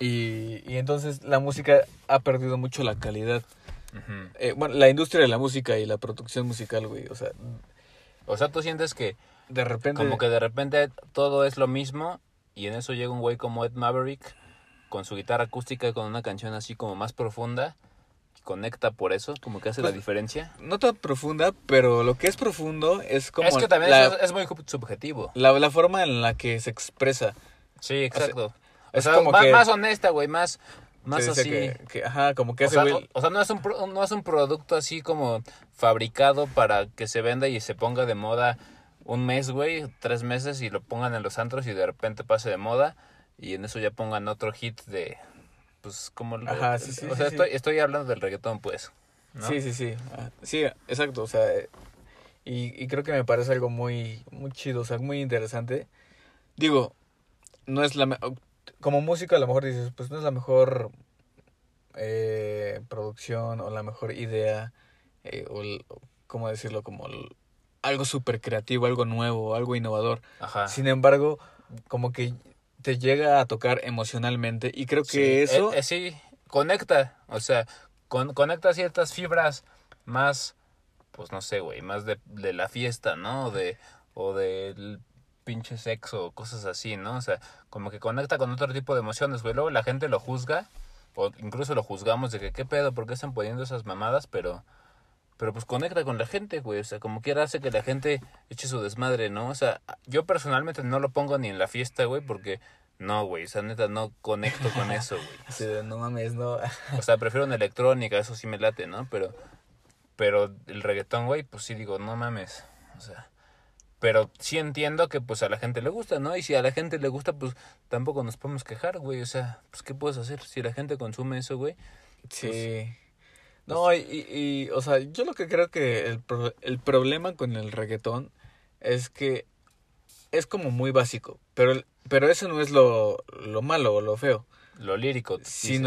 Y, y entonces la música ha perdido mucho la calidad. Eh, bueno, la industria de la música y la producción musical, güey. O sea, O sea, tú sientes que de repente. como que de repente todo es lo mismo y en eso llega un güey como Ed Maverick con su guitarra acústica y con una canción así como más profunda y conecta por eso, como que hace la Pues, diferencia. No tan profunda, pero lo que es profundo es como. es que también la, es, es muy subjetivo. la, la forma en la que se expresa. Sí, exacto. O es sea, como más, que- más honesta, güey, más, más así. Que, que- ajá, como que O ese sea, güey. o- o sea, no es, un, pro- no es un producto así como fabricado para que se venda y se ponga de moda un mes, güey, tres meses y lo pongan en los antros y de repente pase de moda y en eso ya pongan otro hit de, pues, como... Ajá, sí, sí, O sí, sea, estoy, estoy hablando del reggaetón, pues. ¿no? Sí, sí, sí. Ah, Sí, exacto. O sea, y, y creo que me parece algo muy, muy chido, o sea, muy interesante. Digo, no es la... Como músico a lo mejor dices, pues no es la mejor eh, producción o la mejor idea, eh, o, el- cómo decirlo, como el- algo súper creativo, algo nuevo, algo innovador. Ajá. Sin embargo, como que te llega a tocar emocionalmente y creo que Sí, eso... eh, eh, sí, conecta, o sea, con, conecta ciertas fibras más, pues no sé, güey, más de, de la fiesta, ¿no? De, o del pinche sexo, o cosas así, ¿no? O sea, como que conecta con otro tipo de emociones, güey. Luego la gente lo juzga, o incluso lo juzgamos de que qué pedo, por qué están poniendo esas mamadas, pero... Pero pues conecta con la gente, güey. O sea, como quiera hace que la gente eche su desmadre, ¿no? O sea, yo personalmente no lo pongo ni en la fiesta, güey, porque no, güey. O sea, neta, no conecto con eso, güey. no mames, no. O sea, prefiero una electrónica, eso sí me late, ¿no? Pero, pero el reggaetón, güey, pues sí digo, no mames. O sea, pero sí entiendo que pues a la gente le gusta, ¿no? Y si a la gente le gusta, pues tampoco nos podemos quejar, güey. O sea, pues ¿qué puedes hacer? Si la gente consume eso, güey. Sí. No, y, y, y, o sea, yo lo que creo que el, pro- el problema con el reggaetón es que es como muy básico, pero, pero eso no es lo, lo malo o lo feo, Lo lírico. dices.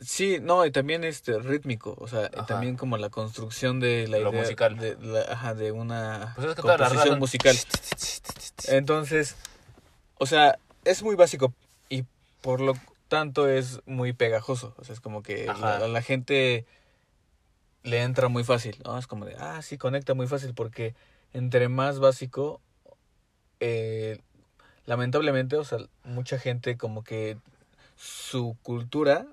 Sí, no, y también este rítmico, o sea, Ajá. también como la construcción de la Lo idea musical. de, la- ajá, de una Pues es que composición musical. Entonces, o sea, es muy básico y por lo tanto es muy pegajoso. O sea, es como que la, la gente le entra muy fácil, ¿no? Es como de, ah, sí, conecta muy fácil porque entre más básico, eh, lamentablemente, o sea, mucha gente como que su cultura.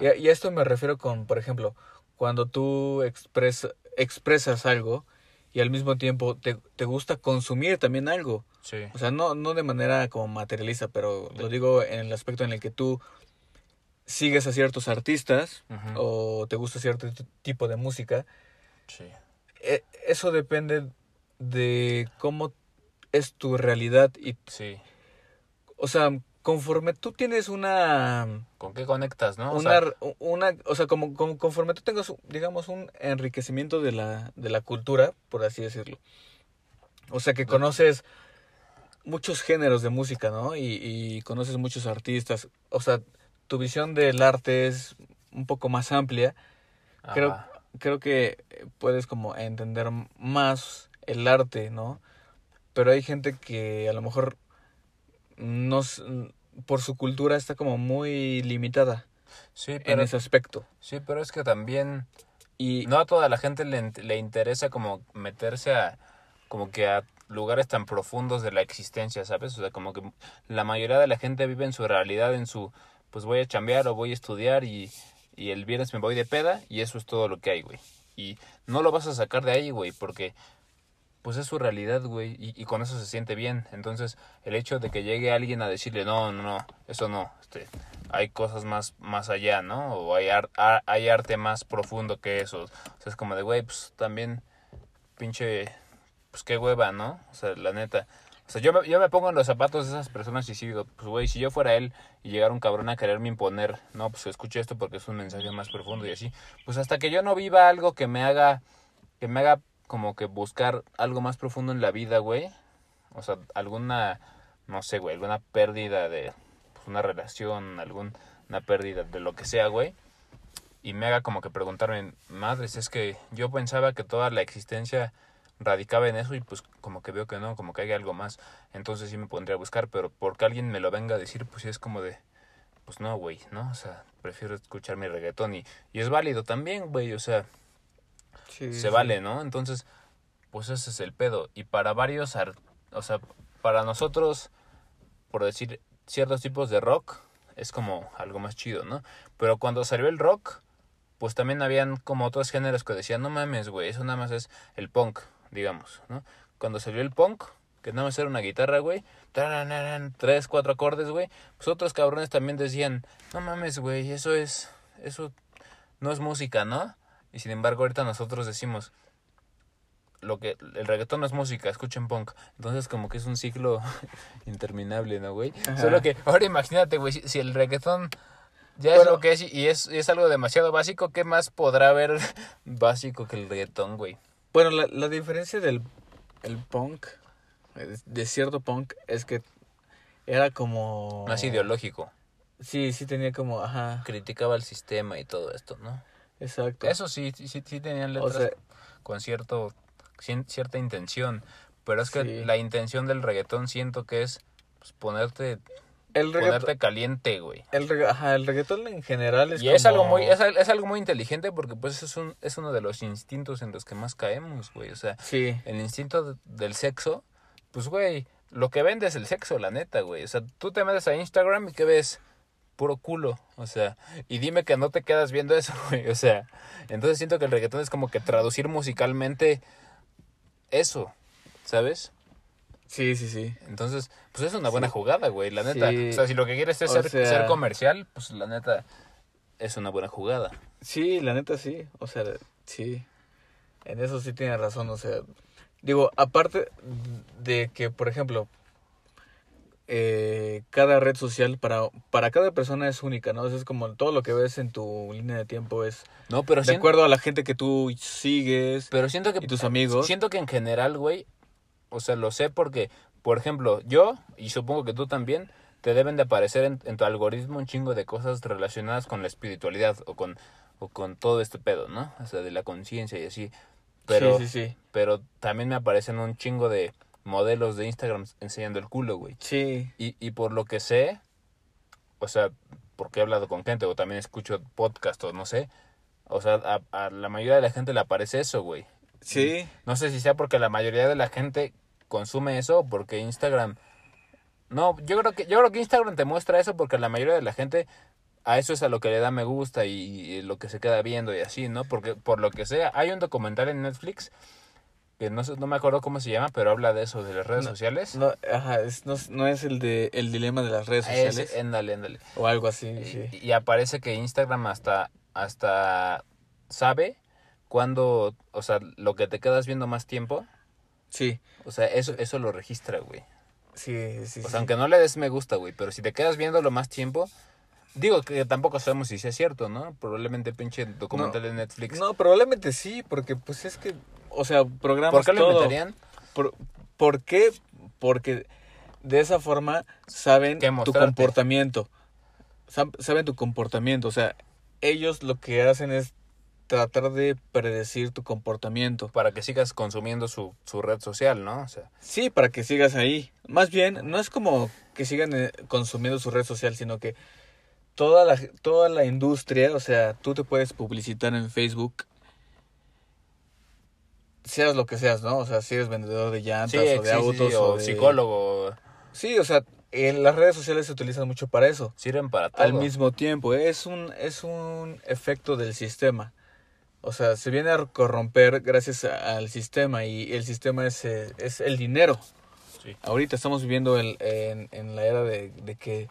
Y, a- y a esto me refiero con, por ejemplo, cuando tú expresa, expresas algo y al mismo tiempo te, te gusta consumir también algo. Sí. O sea, no, no de manera como materialista, pero lo digo en el aspecto en el que tú sigues a ciertos artistas o te gusta cierto tipo de música. Sí. E- Eso depende de cómo es tu realidad y, Sí. o sea, conforme tú tienes una, ¿Con qué conectas, no? O una, sea, r- una, o sea, como, como conforme tú tengas, digamos, un enriquecimiento de la, de la cultura, por así decirlo. O sea, que conoces muchos géneros de música, ¿no? Y, y conoces muchos artistas. O sea, tu visión del arte es un poco más amplia. Creo, ajá. creo que puedes como entender más el arte, ¿no? Pero hay gente que a lo mejor no, por su cultura está como muy limitada Sí, en pero, ese aspecto. sí, pero es que también Y no a toda la gente le, le interesa como meterse a como que a lugares tan profundos de la existencia, ¿sabes? O sea, como que la mayoría de la gente vive en su realidad, en su pues voy a chambear o voy a estudiar y, y el viernes me voy de peda y eso es todo lo que hay, güey. Y no lo vas a sacar de ahí, güey, porque pues es su realidad, güey, y, y con eso se siente bien. Entonces, el hecho de que llegue alguien a decirle, no, no, no, eso no, este, hay cosas más, más allá, ¿no? O hay, ar- hay arte más profundo que eso. O sea, es como de, güey, pues también, pinche, pues qué hueva, ¿no? O sea, la neta. O sea, yo me, yo me pongo en los zapatos de esas personas y sí digo, pues güey, si yo fuera él y llegara un cabrón a quererme imponer, no, pues escuche esto porque es un mensaje más profundo y así, pues hasta que yo no viva algo que me haga, que me haga como que buscar algo más profundo en la vida, güey. O sea, alguna, no sé, güey, alguna pérdida de pues, una relación, alguna pérdida de lo que sea, güey. Y me haga como que preguntarme, madres, es que yo pensaba que toda la existencia radicaba en eso y pues como que veo que no, como que hay algo más. Entonces sí me pondría a buscar, pero porque alguien me lo venga a decir, pues sí es como de, pues no, güey, ¿no? O sea, prefiero escuchar mi reggaetón y, y es válido también, güey, o sea, Sí, se sí. vale, ¿no? Entonces, pues ese es el pedo. Y para varios, ar- o sea, para nosotros, por decir ciertos tipos de rock, es como algo más chido, ¿no? Pero cuando salió el rock, pues también habían como otros géneros que decían, no mames, güey, eso nada más es el punk, digamos, ¿no? Cuando salió el punk, que nada más era una guitarra, güey, tres, cuatro acordes, güey, pues otros cabrones también decían, no mames, güey, eso es, eso no es música, ¿no? Y sin embargo, ahorita nosotros decimos, lo que el reggaetón no es música, escuchen punk. Entonces como que es un ciclo interminable, ¿no, güey? Ajá. Solo que ahora imagínate, güey, si, si el reggaetón ya es lo que es y es, y es algo demasiado básico, ¿qué más podrá haber básico que el reggaetón, güey? Bueno, la, la diferencia del el punk, de cierto punk, es que era como... Más ideológico. Sí, sí tenía como, ajá, Criticaba el sistema y todo esto, ¿no? Exacto. Eso sí, sí, sí, tenían O letras sea, con cierto cierta intención, pero es que Sí. la intención del reggaetón siento que es pues, ponerte el ponerte caliente, güey. el, regga- ajá, el reggaetón en general es Y es como- algo muy es, es algo muy inteligente porque pues es un es uno de los instintos en los que más caemos, güey. O sea, Sí, el instinto de- del sexo, pues güey, lo que vende es el sexo, la neta, güey. O sea, tú te metes a Instagram y ¿qué ves? Puro culo, o sea, y dime que no te quedas viendo eso, güey, o sea, entonces siento que el reggaetón es como que traducir musicalmente eso, ¿sabes? sí, sí, sí. Entonces, pues es una buena Sí. jugada, güey, la neta. Sí. O sea, si lo que quieres es ser, sea- ser comercial, pues la neta es una buena jugada. Sí, la neta sí, o sea, sí. En eso sí tiene razón, o sea, digo, aparte de que, por ejemplo, eh, cada red social para, para cada persona es única, ¿no? Es como todo lo que ves en tu línea de tiempo es No, pero de siento, acuerdo a la gente que tú sigues pero siento que y tus amigos. Siento que en general, güey, o sea, lo sé porque, por ejemplo, yo, y supongo que tú también, te deben de aparecer en, en tu algoritmo un chingo de cosas relacionadas con la espiritualidad o con, o con todo este pedo, ¿no? O sea, de la conciencia y así. Pero, sí, sí, sí. pero también me aparecen un chingo de modelos de Instagram enseñando el culo, güey. Sí, Y, y por lo que sé, o sea, porque he hablado con gente o también escucho podcast o no sé, o sea, a, a la mayoría de la gente le aparece eso, güey. sí, No sé si sea porque la mayoría de la gente consume eso o porque Instagram... No, yo creo que yo creo que Instagram te muestra eso porque la mayoría de la gente a eso es a lo que le da me gusta y, y lo que se queda viendo y así, ¿no? Porque por lo que sea, hay un documental en Netflix que no no me acuerdo cómo se llama, pero habla de eso de las redes No, sociales. no, ajá, es, no, no es el de el dilema de las redes Ah, sociales éndale, éndale. o algo así, sí. Y, aparece que Instagram hasta, hasta sabe cuándo, o sea, lo que te quedas viendo más tiempo, Sí, o sea, eso, eso lo registra, güey. sí, sí. O sí. sea, aunque no le des me gusta, güey, pero si te quedas viéndolo más tiempo, digo que tampoco sabemos si sea cierto, ¿no? Probablemente pinche documental de Netflix. No, probablemente sí, porque pues es que, o sea, programas ¿Por qué lo todo. inventarían? ¿Por, por qué? Porque de esa forma saben ¿Qué tu comportamiento. Sab- Saben tu comportamiento, o sea, ellos lo que hacen es tratar de predecir tu comportamiento. Para que sigas consumiendo su, su red social, ¿no? O sea, Sí, para que sigas ahí. Más bien, no es como que sigan eh, consumiendo su red social, sino que toda la, toda la industria, o sea, tú te puedes publicitar en Facebook, seas lo que seas, ¿no? O sea, si eres vendedor de llantas sí, o de sí, autos sí, o, o de- psicólogo, Sí, o sea, en las redes sociales se utilizan mucho para eso. sirven para todo. Al mismo tiempo, es un, es un efecto del sistema. O sea, se viene a corromper gracias a- al sistema y el sistema es, eh, es el dinero. Sí. Ahorita estamos viviendo el- en, en la era de, de que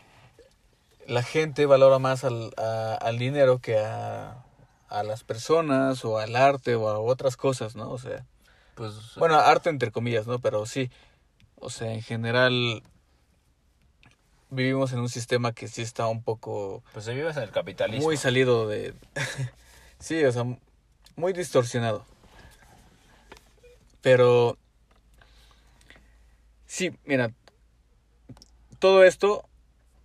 la gente valora más al, a- al dinero que a, a las personas o al arte o a otras cosas, ¿no? O sea, Pues, bueno, arte entre comillas, ¿no? Pero sí, o sea, en general vivimos en un sistema que sí está un poco pues se vive en el capitalismo. muy salido de... sí, o sea, muy distorsionado. Pero... Sí, mira, todo esto,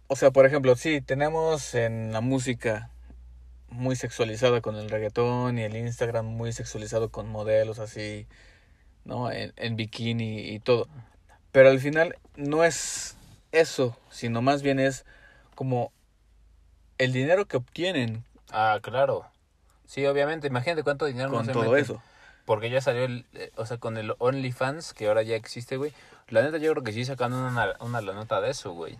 o sea, por ejemplo, sí, tenemos en la música muy sexualizada con el reggaetón y el Instagram muy sexualizado con modelos así, ¿no? En, en bikini y todo. Pero al final no es eso, sino más bien es como el dinero que obtienen Ah, claro. Sí, obviamente. Imagínate cuánto dinero no con se todo meten. eso. Porque ya salió el, eh, o sea, con el OnlyFans, que ahora ya existe, güey. La neta, yo creo que sí sacan una, una nota de eso, güey.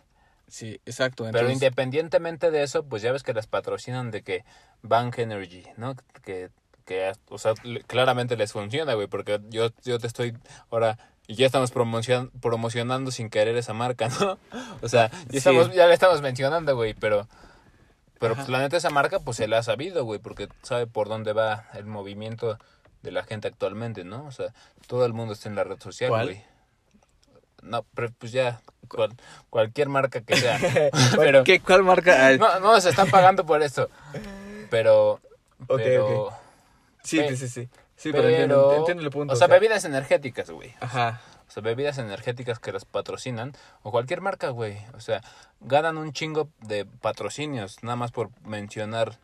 Sí, exacto. Pero independientemente de eso, pues ya ves que las patrocinan de que Bank Energy, ¿no? Que, que o sea, claramente les funciona, güey, porque yo, yo te estoy ahora y ya estamos promocion- promocionando sin querer esa marca, ¿no? O sea, ya, Sí. estamos, ya la estamos mencionando, güey, pero pero pues la neta esa marca pues se la ha sabido, güey, porque sabe por dónde va el movimiento de la gente actualmente, ¿no? O sea, todo el mundo está en la red social, ¿Cuál? güey. No, pero pues ya cual- cualquier marca que sea. pero ¿Qué, ¿Cuál marca? No, no, se están pagando por esto. Pero. Ok, pero, ok. sí, pe- sí, sí, sí. Sí, pero, entiendo, entiendo el punto. O sea, bebidas energéticas, güey. Ajá. O sea, bebidas energéticas que las patrocinan. O cualquier marca, güey. O sea, ganan un chingo de patrocinios. Nada más por mencionar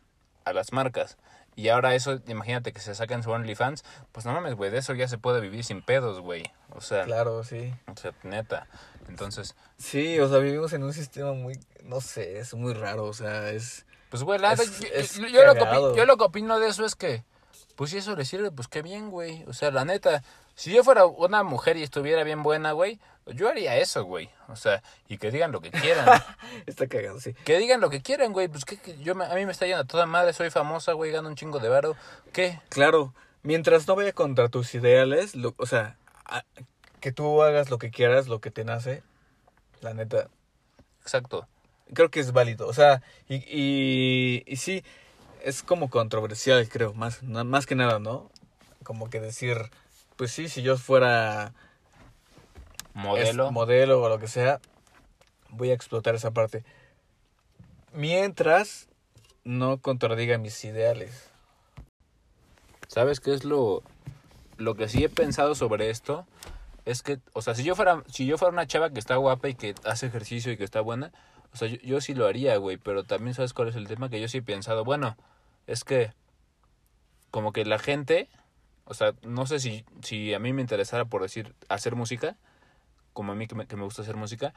a las marcas. Y ahora eso, imagínate que se sacan su OnlyFans. Pues no mames, güey. De eso ya se puede vivir sin pedos, güey. O sea, Claro, sí. o sea, neta. Entonces, Sí, o sea, vivimos en un sistema muy, no sé, es muy raro, o sea, es... Pues, güey, la Es- yo, es yo- yo lo que yo lo que opino de eso es que, pues si eso le sirve, pues qué bien, güey. O sea, la neta, si yo fuera una mujer y estuviera bien buena, güey, yo haría eso, güey. O sea, y que digan lo que quieran. Está cagado, sí. que digan lo que quieran, güey. Pues que, que yo me- a mí me está yendo a toda madre, soy famosa, güey, gano un chingo de varo. ¿Qué? Claro, mientras no vaya contra tus ideales, lo- o sea, a- que tú hagas lo que quieras, lo que te nace, la neta, Exacto. creo que es válido, o sea, y, y, y sí, es como controversial, creo, más, más que nada, ¿no? Como que decir, pues sí, si yo fuera Modelo. es modelo o lo que sea, voy a explotar esa parte. Mientras no contradiga mis ideales. ¿Sabes qué es lo, lo que sí he pensado sobre esto? Es que, o sea, si yo fuera, si yo fuera una chava que está guapa y que hace ejercicio y que está buena, o sea, yo, yo sí lo haría, güey, pero también sabes cuál es el tema que yo sí he pensado, bueno, es que como que la gente, o sea, no sé si, si a mí me interesara por decir hacer música, como a mí que me, que me gusta hacer música,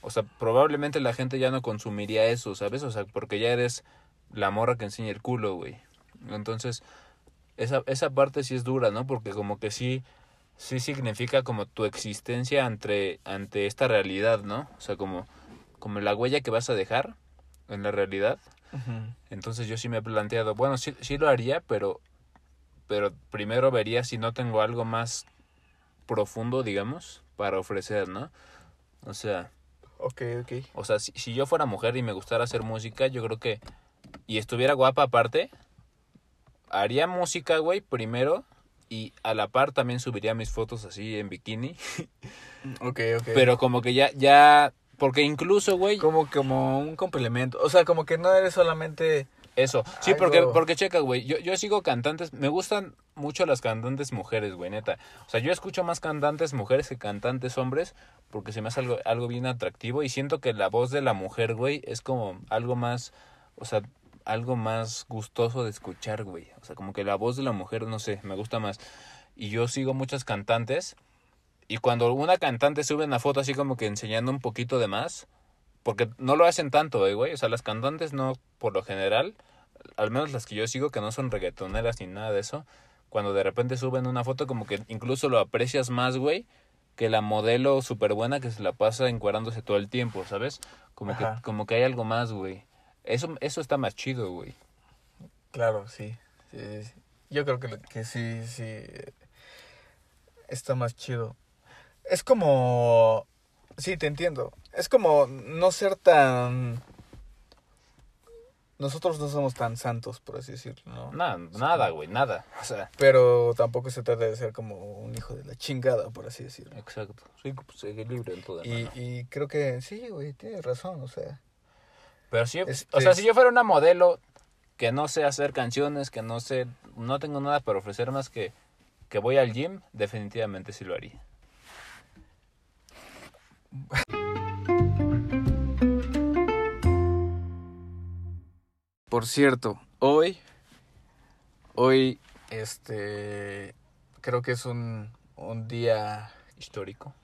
o sea, probablemente la gente ya no consumiría eso, ¿sabes? O sea, porque ya eres la morra que enseña el culo, güey. Entonces, esa, esa parte sí es dura, ¿no? Porque como que sí, sí significa como tu existencia ante, ante esta realidad, ¿no? O sea, como, como la huella que vas a dejar en la realidad. Entonces yo sí me he planteado, bueno, sí, sí lo haría, pero, pero primero vería si no tengo algo más profundo, digamos, para ofrecer, ¿no? O sea, Ok, ok. o sea, si, si yo fuera mujer y me gustara hacer música, yo creo que... Y estuviera guapa aparte, haría música, güey, primero. Y a la par también subiría mis fotos así en bikini. Ok, ok. Pero como que ya, ya... Porque incluso, güey... como, como un complemento. O sea, como que no eres solamente... Eso. Sí, Algo- porque, porque checa, güey. Yo, yo sigo cantantes. Me gustan mucho las cantantes mujeres, güey, neta. O sea, yo escucho más cantantes mujeres que cantantes hombres porque se me hace algo, algo bien atractivo y siento que la voz de la mujer, güey, es como algo más, o sea, algo más gustoso de escuchar, güey. O sea, como que la voz de la mujer, no sé, me gusta más. Y yo sigo muchas cantantes y cuando una cantante sube una foto así como que enseñando un poquito de más, porque no lo hacen tanto, eh, güey. O sea, las cantantes no, por lo general, al menos las que yo sigo, que no son reggaetoneras ni nada de eso, cuando de repente suben una foto, como que incluso lo aprecias más, güey, que la modelo súper buena que se la pasa encuerándose todo el tiempo, ¿sabes? Como que, como que hay algo más, güey. Eso, eso está más chido, güey. Claro, sí. sí, sí, sí. Yo creo que, que sí, sí. Está más chido. Es como... Sí, te entiendo. Es como no ser tan... Nosotros no somos tan santos, por así decirlo, ¿no? Nada, nada, güey, nada. O sea, Pero tampoco se trata de ser como un hijo de la chingada, por así decirlo. exacto. Sí, pues equilibrio en todo. Y, y creo que sí, güey, tienes razón, o sea... Pero sí, Este o sea, es- si yo fuera una modelo que no sé hacer canciones, que no sé, no tengo nada para ofrecer más que que voy al gym, definitivamente sí lo haría. Por cierto, hoy, hoy, este, creo que es un, un día, Histórico.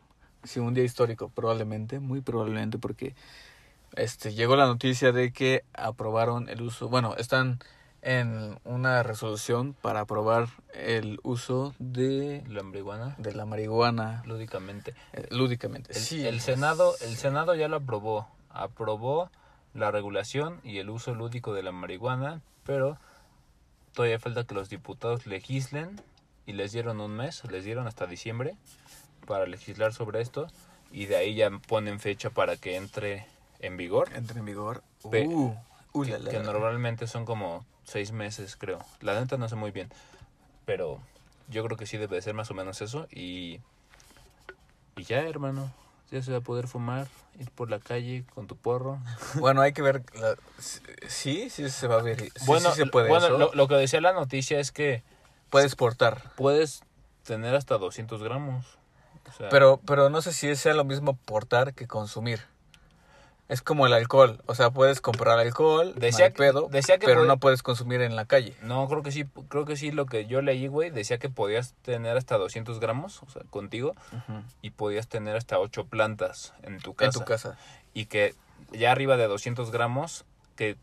sí, un día histórico, probablemente, muy probablemente, porque este, llegó la noticia de que aprobaron el uso, bueno, están en una resolución para aprobar el uso de, La marihuana, de la marihuana lúdicamente. eh, lúdicamente. El, sí, el Senado, el Senado ya lo aprobó. Aprobó la regulación y el uso lúdico de la marihuana, pero todavía falta que los diputados legislen y les dieron un mes, les dieron hasta diciembre para legislar sobre esto y de ahí ya ponen fecha para que entre en vigor, entra en vigor. Uh, uh, que, la, la. que normalmente son como seis meses, creo. La neta no sé muy bien, pero yo creo que sí debe de ser más o menos eso y y ya, hermano, ya se va a poder fumar, ir por la calle con tu porro. Bueno, hay que ver. la- sí, sí se va a ver. Sí, bueno, sí se puede. bueno eso. lo, lo que decía la noticia es que Puedes portar. puedes tener hasta 200 gramos. O sea, Pero, pero no sé si sea lo mismo portar que consumir. Es como el alcohol. O sea, puedes comprar alcohol, Decía que- pedo, decía que pero puede- no puedes consumir en la calle. No, creo que sí, creo que sí, lo que yo leí, güey, decía que podías tener hasta 200 gramos, o sea, contigo, y podías tener hasta 8 plantas en tu casa. En tu casa. Y que ya arriba de 200 gramos, que,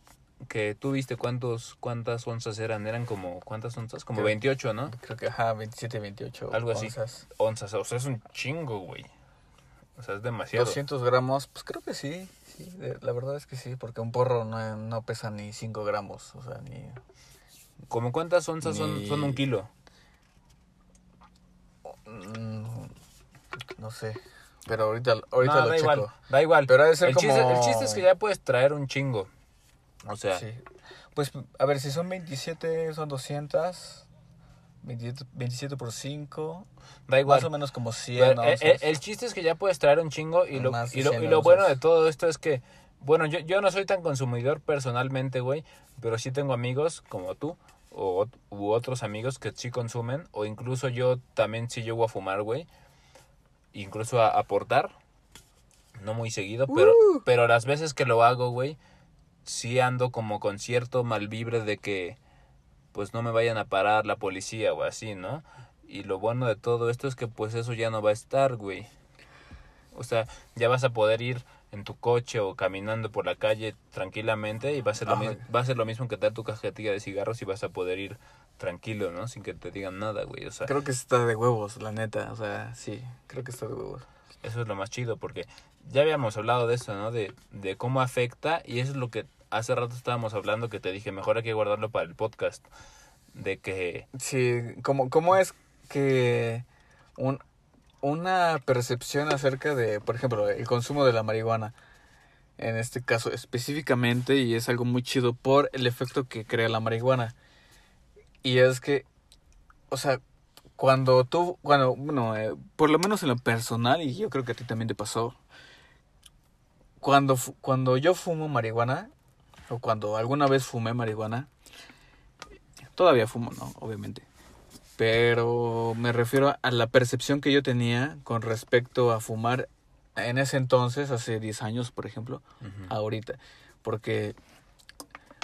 que tú viste cuántos, cuántas onzas eran, eran como, ¿cuántas onzas? Como Creo- 28, ¿no? Creo que, ajá, 27, 28. Algo así. onzas. Onzas, o sea, es un chingo, güey. O sea, es demasiado. 200 gramos, pues creo que sí. Sí de- la verdad es que sí, porque un porro no, no pesa ni 5 gramos. O sea, ni. ¿Como cuántas onzas son, Ni- son un kilo? mm, no sé. Pero ahorita, ahorita No, lo da checo. igual, da igual. Pero ha de ser el, chiste, como- el chiste es que ya puedes traer un chingo. O sea, Sí. Pues, a ver, si son 27, son 200. 27, 27 por 5. da igual. Más o menos como 100 Pero, eh, onzas. eh, el chiste es que ya puedes traer un chingo y lo, y lo, 100 y lo bueno de todo esto es que, bueno, yo, yo no soy tan consumidor personalmente, güey, pero sí tengo amigos como tú o, u otros amigos que sí consumen o incluso yo también sí llego a fumar, güey, incluso a aportar, no muy seguido, pero, Uh. pero las veces que lo hago, güey, sí ando como con cierto malvibre de que pues no me vayan a parar la policía o así, ¿no? Y lo bueno de todo esto es que pues eso ya no va a estar, güey. O sea, ya vas a poder ir en tu coche o caminando por la calle tranquilamente y va a ser lo, mi- va a ser lo mismo que tener tu cajetilla de cigarros y vas a poder ir tranquilo, ¿no? Sin que te digan nada, güey. O sea, Creo que está de huevos, la neta. O sea, sí, creo que está de huevos. eso es lo más chido porque ya habíamos hablado de eso, ¿no? De, de cómo afecta y eso es lo que hace rato estábamos hablando que te dije, mejor hay que guardarlo para el podcast. De que Sí, ¿cómo, cómo es que un, una percepción acerca de, por ejemplo, el consumo de la marihuana, en este caso específicamente, y es algo muy chido por el efecto que crea la marihuana. Y es que, o sea, cuando tú, bueno, eh, por lo menos en lo personal, y yo creo que a ti también te pasó, cuando, cuando yo fumo marihuana, o cuando alguna vez fumé marihuana, todavía fumo, ¿no? Obviamente. Pero me refiero a la percepción que yo tenía con respecto a fumar en ese entonces, hace 10 años, por ejemplo, ahorita. Porque,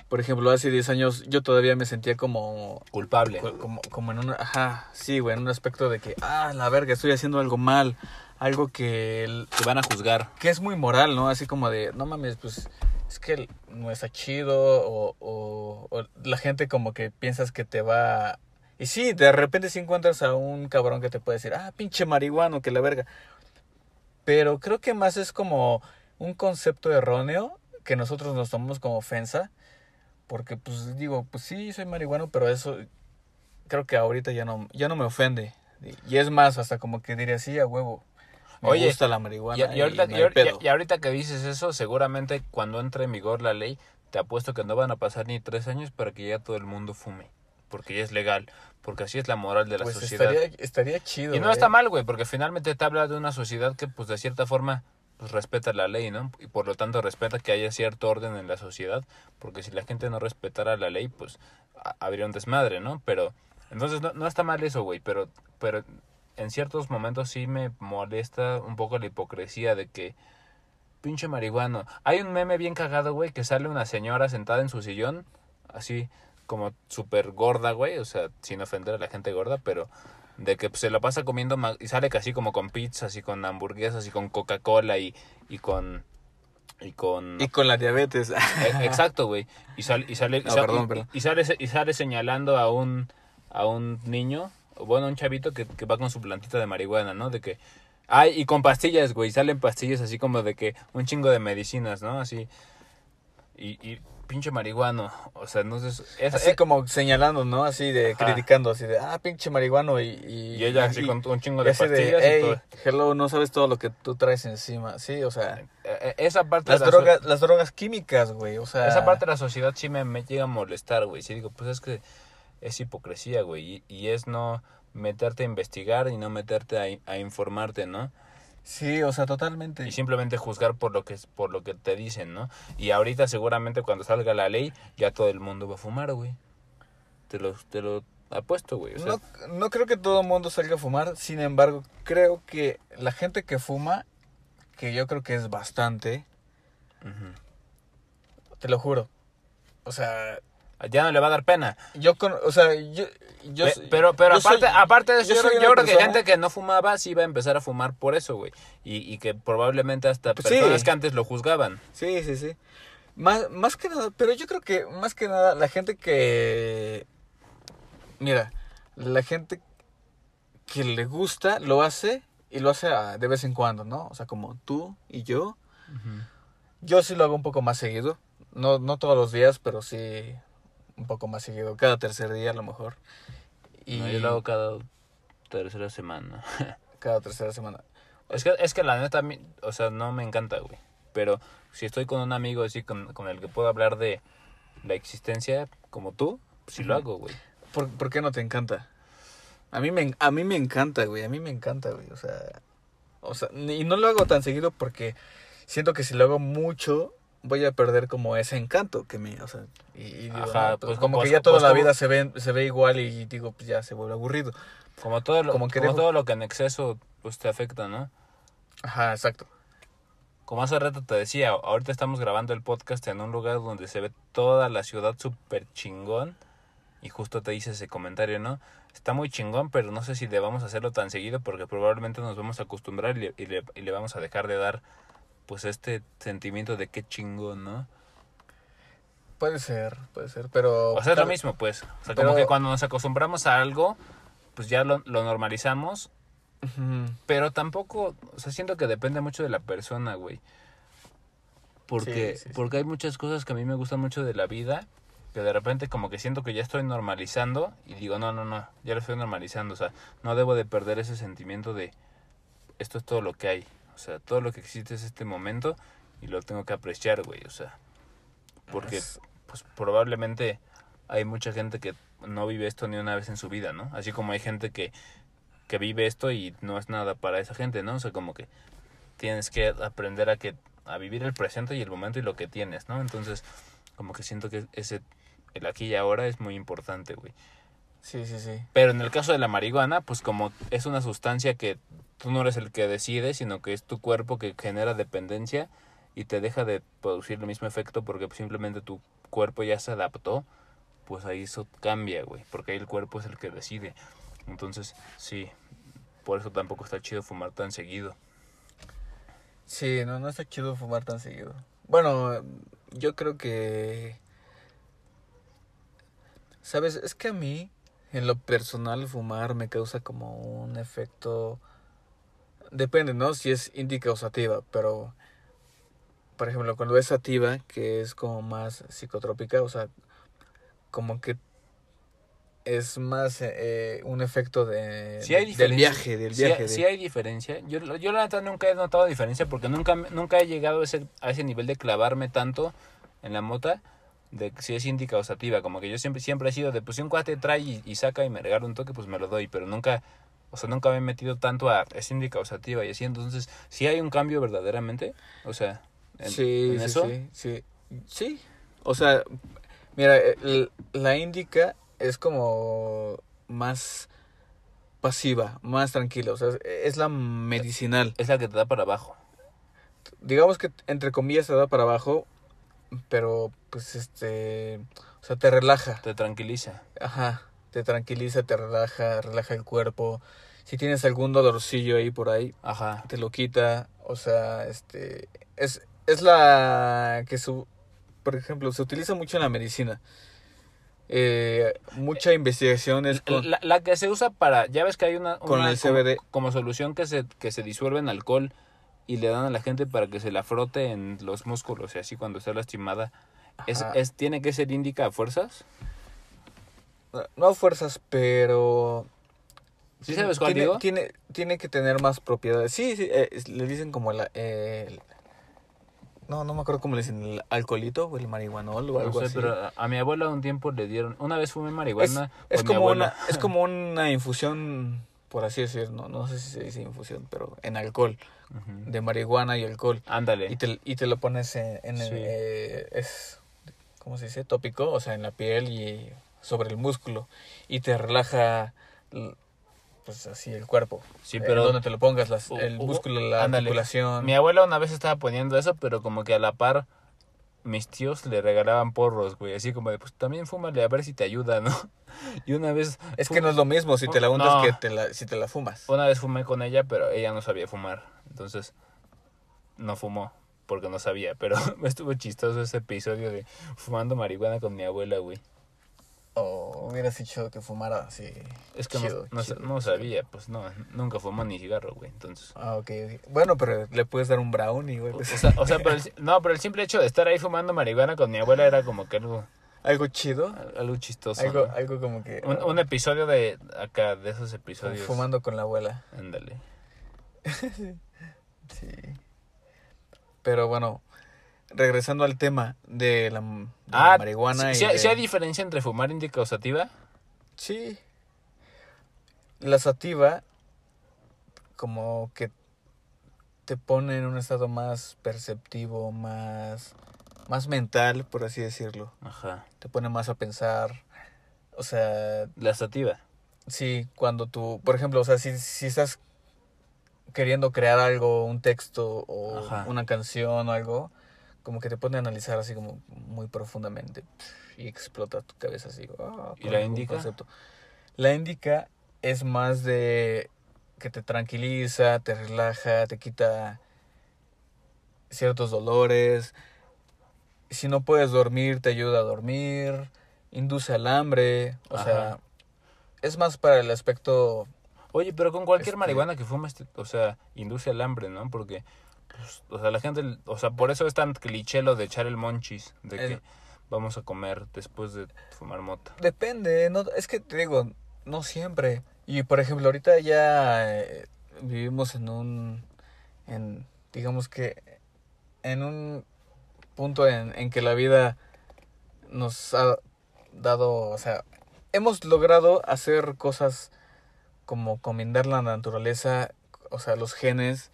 por ejemplo, hace 10 años yo todavía me sentía como culpable. Co- como, como en un, ajá, sí, güey, en un aspecto de que, ah, la verga, estoy haciendo algo mal, algo que, el- Te van a juzgar. que es muy moral, ¿no? Así como de, no mames, pues, es que no está chido, o, o, la gente como que piensas que te va... Y sí, de repente si encuentras a un cabrón que te puede decir, ah, pinche marihuano, que la verga. Pero creo que más es como un concepto erróneo que nosotros nos tomamos como ofensa. Porque, pues, digo, pues sí, soy marihuano, pero eso creo que ahorita ya no, ya no me ofende. Y es más, hasta como que diría, sí, a huevo. Me Oye, gusta la Y, marihuana. y ahorita, y no y que dices eso, seguramente cuando entre en vigor la ley, te apuesto que no van a pasar ni tres años para que ya todo el mundo fume. Porque ya es legal. Porque así es la moral de la pues sociedad. estaría, estaría chido. Y no ¿eh? está mal, güey, porque finalmente te habla de una sociedad que, pues, de cierta forma, pues, respeta la ley, ¿no? Y por lo tanto respeta que haya cierto orden en la sociedad, porque si la gente no respetara la ley, pues, ha- habría un desmadre, ¿no? Pero, entonces, no, no está mal eso, güey, pero, pero en ciertos momentos sí me molesta un poco la hipocresía de que, pinche marihuano. Hay un meme bien cagado, güey, que sale una señora sentada en su sillón, así como súper gorda, güey, o sea, sin ofender a la gente gorda, pero de que pues, se la pasa comiendo y sale casi como con pizzas y con hamburguesas y con Coca-Cola y, y con y con... Y con la diabetes. E- Exacto, güey. Y, sale y, sale, y, No, sal- perdón, y- perdón. y sale, y sale señalando a un, a un niño, bueno, un chavito que, que va con su plantita de marihuana, ¿no? De que... Ay, y con pastillas, güey. Salen pastillas así como de que un chingo de medicinas, ¿no? Así. Y, y pinche marihuano. O sea, no sé. Es, Así es- como señalando, ¿no? Así de Ajá. criticando, así de, ah, pinche marihuano y... Y, y ella así y- con un chingo de pastillas de, y todo. "Ey, hello, no sabes todo lo que tú traes encima. Sí, o sea, Eh, eh, Esa parte las de la so- drogas, las drogas químicas, güey, o sea... Esa parte de la sociedad sí me, me llega a molestar, güey. Sí digo, pues es que es hipocresía, güey. Y, y es no meterte a investigar y no meterte a, a informarte, ¿no? Sí, o sea, totalmente. Y simplemente juzgar por lo que por lo que te dicen, ¿no? Y ahorita seguramente cuando salga la ley ya todo el mundo va a fumar, güey. Te lo, te lo apuesto, güey. O sea, No, no creo que todo el mundo salga a fumar, sin embargo, creo que la gente que fuma, que yo creo que es bastante, te lo juro. O sea, ya no le va a dar pena. yo con, o sea, yo, yo pero pero yo soy- aparte, aparte de eso, yo creo- que gente que no fumaba sí iba a empezar a fumar por eso, güey. Y, y que probablemente hasta Pues sí. personas que antes lo juzgaban. Sí, sí, sí. Más, más que nada, pero yo creo que más que nada la gente que... Mira, la gente que le gusta lo hace y lo hace de vez en cuando, ¿no? O sea, como tú y yo. Yo sí lo hago un poco más seguido. No, no todos los días, pero sí un poco más seguido. Cada tercer día a lo mejor. Y No, yo lo hago cada tercera semana. cada tercera semana. es, que, es que la neta, o sea, no me encanta, güey. Pero si estoy con un amigo así con, con el que puedo hablar de la existencia como tú, sí lo hago, güey. ¿Por, por qué no te encanta? A mí me, a mí me encanta, güey. A mí me encanta, güey. O sea, o sea, y no lo hago tan seguido porque siento que si lo hago mucho voy a perder como ese encanto que me, o sea, y, y digo, Ajá, no, pues, como pues, que ya toda pues, la como- vida se ve se ve igual y digo, pues ya se vuelve aburrido. Como todo lo, Como como que dejo- todo lo que en exceso pues te afecta, ¿no? Ajá, exacto. Como hace rato te decía, ahorita estamos grabando el podcast en un lugar donde se ve toda la ciudad súper chingón. Y justo te hice ese comentario, ¿no? Está muy chingón, pero no sé si debamos hacerlo tan seguido porque probablemente nos vamos a acostumbrar y le, y le, y le vamos a dejar de dar pues este sentimiento de qué chingón, ¿no? Puede ser, puede ser, pero O sea, es lo mismo, pues. O sea, Pero- como que cuando nos acostumbramos a algo, pues ya lo, lo normalizamos. Pero tampoco, o sea, siento que depende mucho de la persona, güey. Porque, Sí, sí, sí. porque hay muchas cosas que a mí me gustan mucho de la vida, que de repente como que siento que ya estoy normalizando y digo, no, no, no, ya lo estoy normalizando, o sea, no debo de perder ese sentimiento de esto es todo lo que hay, o sea, todo lo que existe es este momento y lo tengo que apreciar, güey, o sea, porque Es- pues probablemente hay mucha gente que no vive esto ni una vez en su vida, ¿no? Así como hay gente que, que vive esto y no es nada para esa gente, ¿no? O sea, como que tienes que aprender a que a vivir el presente y el momento y lo que tienes, ¿no? Entonces, como que siento que ese el aquí y ahora es muy importante, güey. Sí, sí, sí. Pero en el caso de la marihuana, pues como es una sustancia que tú no eres el que decide, sino que es tu cuerpo que genera dependencia y te deja de producir el mismo efecto porque simplemente tu cuerpo ya se adaptó, pues ahí eso cambia, güey, porque ahí el cuerpo es el que decide. Entonces, sí, por eso tampoco está chido fumar tan seguido. Sí, no, no está chido fumar tan seguido. Bueno, yo creo que... Sabes, es que a mí, en lo personal, fumar me causa como un efecto... Depende, ¿no? Si es indica o sativa, pero... Por ejemplo, cuando es sativa, que es como más psicotrópica, o sea, como que es más eh, un efecto de, Sí hay del viaje, del Sí viaje. hay- de- sí hay diferencia. Yo, yo la neta nunca he notado diferencia porque nunca, nunca he llegado a ese, a ese nivel de clavarme tanto en la mota de si es índica o sativa. Como que yo siempre, siempre he sido de, pues si un cuate trae y, y saca y me regala un toque, pues me lo doy. Pero nunca, o sea, nunca me he metido tanto a es índica o sativa y así. Entonces, si hay un cambio verdaderamente, o sea, en, sí, en sí, eso. sí, sí. Sí. O sea, mira, la índica es como más pasiva, más tranquila. O sea, es, es la medicinal. Es la que te da para abajo. Digamos que entre comillas se da para abajo, pero pues este, o sea, te relaja. Te tranquiliza. Ajá, te tranquiliza, te relaja, relaja el cuerpo. Si tienes algún dolorcillo ahí por ahí, Ajá. te lo quita. O sea, este, es, es la que su, por ejemplo, se utiliza mucho en la medicina. Eh, mucha investigación es con, La, la que se usa para, ya ves que hay una, Con el como- CBD. Como, solución que se, que se disuelve en alcohol y le dan a la gente para que se la frote en los músculos y así cuando está lastimada. ¿Es, es, ¿Tiene que ser índica a fuerzas? no a fuerzas, pero ¿Sí sabes cuál tiene, digo? tiene tiene que tener más propiedades. Sí, sí, eh, le dicen como la el- no, no me acuerdo cómo le dicen, el alcoholito o el marihuanol o No algo sé, así. pero a, mi abuela un tiempo le dieron, una vez fumé marihuana es como una es como una infusión, por así decir, no, no sé si se dice infusión, pero en alcohol, de marihuana y alcohol. Ándale. Y te, y te lo pones en, en el- eh, es, ¿cómo se dice? Tópico, o sea, en la piel y sobre el músculo. Y te relaja, pues así, el cuerpo. Sí, Eh, pero- donde te lo pongas, las- Uh, el uh, músculo, la ándale. articulación. Mi abuela una vez estaba poniendo eso, pero como que a la par mis tíos le regalaban porros, güey. Así como de, pues también fúmale a ver si te ayuda, ¿no? Y una vez... Es que no es lo mismo si te la No. que te la, si te la fumas. Una vez fumé con ella, pero ella no sabía fumar. Entonces, no fumó porque no sabía. Pero me estuvo chistoso ese episodio de fumando marihuana con mi abuela, güey. Hubieras dicho que fumara así. Es que no- chido, no, chido, no sabía, pues no, nunca fumó ni cigarro, güey. Entonces... Ah, ok. Bueno, pero le puedes dar un brownie, güey. O sea, o sea, pero el, no, pero el simple hecho de estar ahí fumando marihuana con mi abuela era como que algo, algo chido. algo chistoso. Algo, ¿no? algo como que... Un, un episodio de acá, de esos episodios. Fumando con la abuela. Ándale. Sí. Pero bueno, regresando al tema de la, de la Ah, marihuana ¿sí, y sí- de- sí hay diferencia entre fumar indica o sativa? Sí. La sativa como que te pone en un estado más perceptivo, más más mental, por así decirlo. Ajá. Te pone más a pensar. O sea, La sativa. Sí, cuando tú, por ejemplo, o sea, si, si estás queriendo crear algo, un texto o Ajá. una canción o algo, como que te pone a analizar así como muy profundamente y explota tu cabeza así. ah, ¿Y la indica? concepto. La indica es más de que te tranquiliza, te relaja, te quita ciertos dolores. Si no puedes dormir, te ayuda a dormir, induce al hambre, o Ajá. sea, es más para el aspecto Oye, pero con cualquier Este- marihuana que fumes, o sea, induce al hambre, ¿no? Porque, pues, o sea, la gente, o sea, por eso es tan cliché lo de echar el monchis, de que vamos a comer después de fumar mota. Depende, no, es que te digo, no siempre. Y por ejemplo, ahorita ya eh, vivimos en un, en, digamos que, en un punto en, en que la vida nos ha dado, o sea, hemos logrado hacer cosas como combinar la naturaleza, o sea, los genes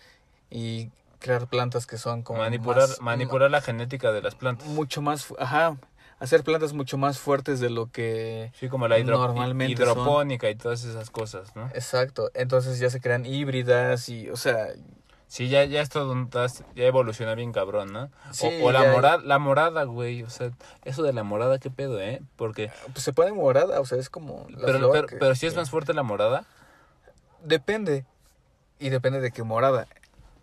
y crear plantas que son como manipular más- manipular la genética de las plantas. mucho más, ajá, hacer plantas mucho más fuertes de lo que Sí, como la hidro- Normalmente hidropónica y todas esas cosas, ¿no? Exacto, entonces ya se crean híbridas y, o sea, Sí, ya, ya es todo un tas- ya evolucionó bien cabrón, ¿no? Sí, o, o la ya- morada, la morada, güey, o sea, eso de la morada, qué pedo, ¿eh? Porque, pues se pone morada, o sea, es como la pero, pero, que- pero si es más fuerte la morada, Depende, y depende de qué morada,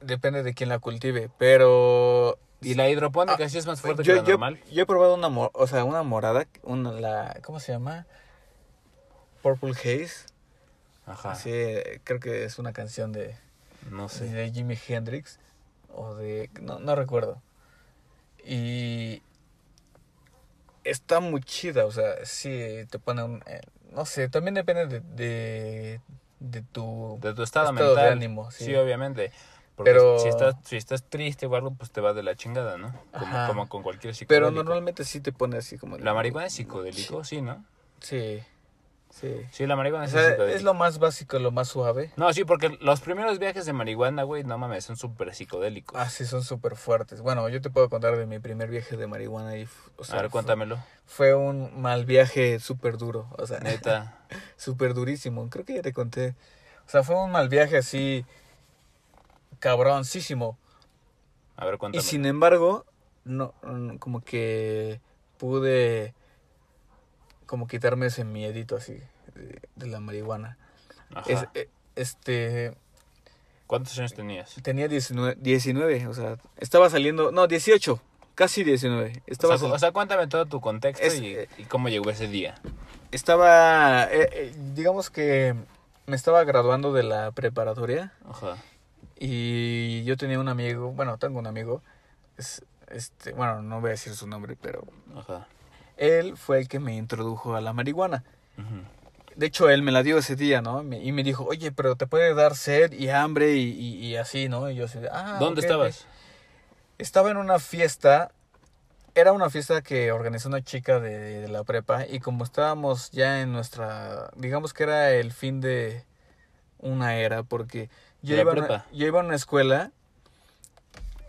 depende de quién la cultive, pero... y la hidropónica Ah, sí es más fuerte yo, que la yo- normal. yo he probado una, o sea, una morada, una, la, ¿cómo se llama? Purple Haze, Ajá, sí, creo que es una canción de, no sé. de Jimi Hendrix o de no, no recuerdo y está muy chida o sea sí te pone un eh, no sé también depende de de, de tu De tu estado, Estado de mental. ánimo, sí. sí. obviamente. Porque Pero- si estás, si estás triste o algo, pues te va de la chingada, ¿no? Como, con cualquier pero psicodélico. normalmente sí te pone así como La marihuana es psicodélico, sí, ¿no? sí sí Sí, la marihuana o es sea, psicodélico. es lo más básico lo más suave No, sí, porque los primeros viajes de marihuana, güey, no mames, son súper psicodélicos. ah sí son súper fuertes bueno yo te puedo contar de mi primer viaje de marihuana y o sea, A ver, cuéntamelo. fue un mal viaje súper duro o sea Neta. súper durísimo. Creo que ya te conté. O sea, fue un mal viaje así cabroncísimo. A ver, Y cuéntamelo. sin embargo, no, mm, como que pude como quitarme ese miedito así de, de la marihuana. Ajá. Es- eh, este ¿Cuántos años tenías? Tenía 19, 19, o sea, estaba saliendo, no, 18, casi 19. Estaba, o, sea, sal- o sea, cuéntame todo tu contexto Es- y, eh, y cómo llegó ese día. estaba eh, eh, digamos que me estaba graduando de la preparatoria Ajá. Y yo tenía un amigo, bueno, tengo un amigo, es, este, bueno, no voy a decir su nombre, pero Ajá. él fue el que me introdujo a la marihuana. De hecho, él me la dio ese día, ¿no? Y me dijo, oye, pero te puede dar sed y hambre y, y- y así, ¿no? Y yo así, ah, ¿Dónde estabas? ok". Estaba en una fiesta, era una fiesta que organizó una chica de, de la prepa y como estábamos ya en nuestra, digamos que era el fin de una era, porque yo, ¿De la iba, a una- prepa? yo iba a una escuela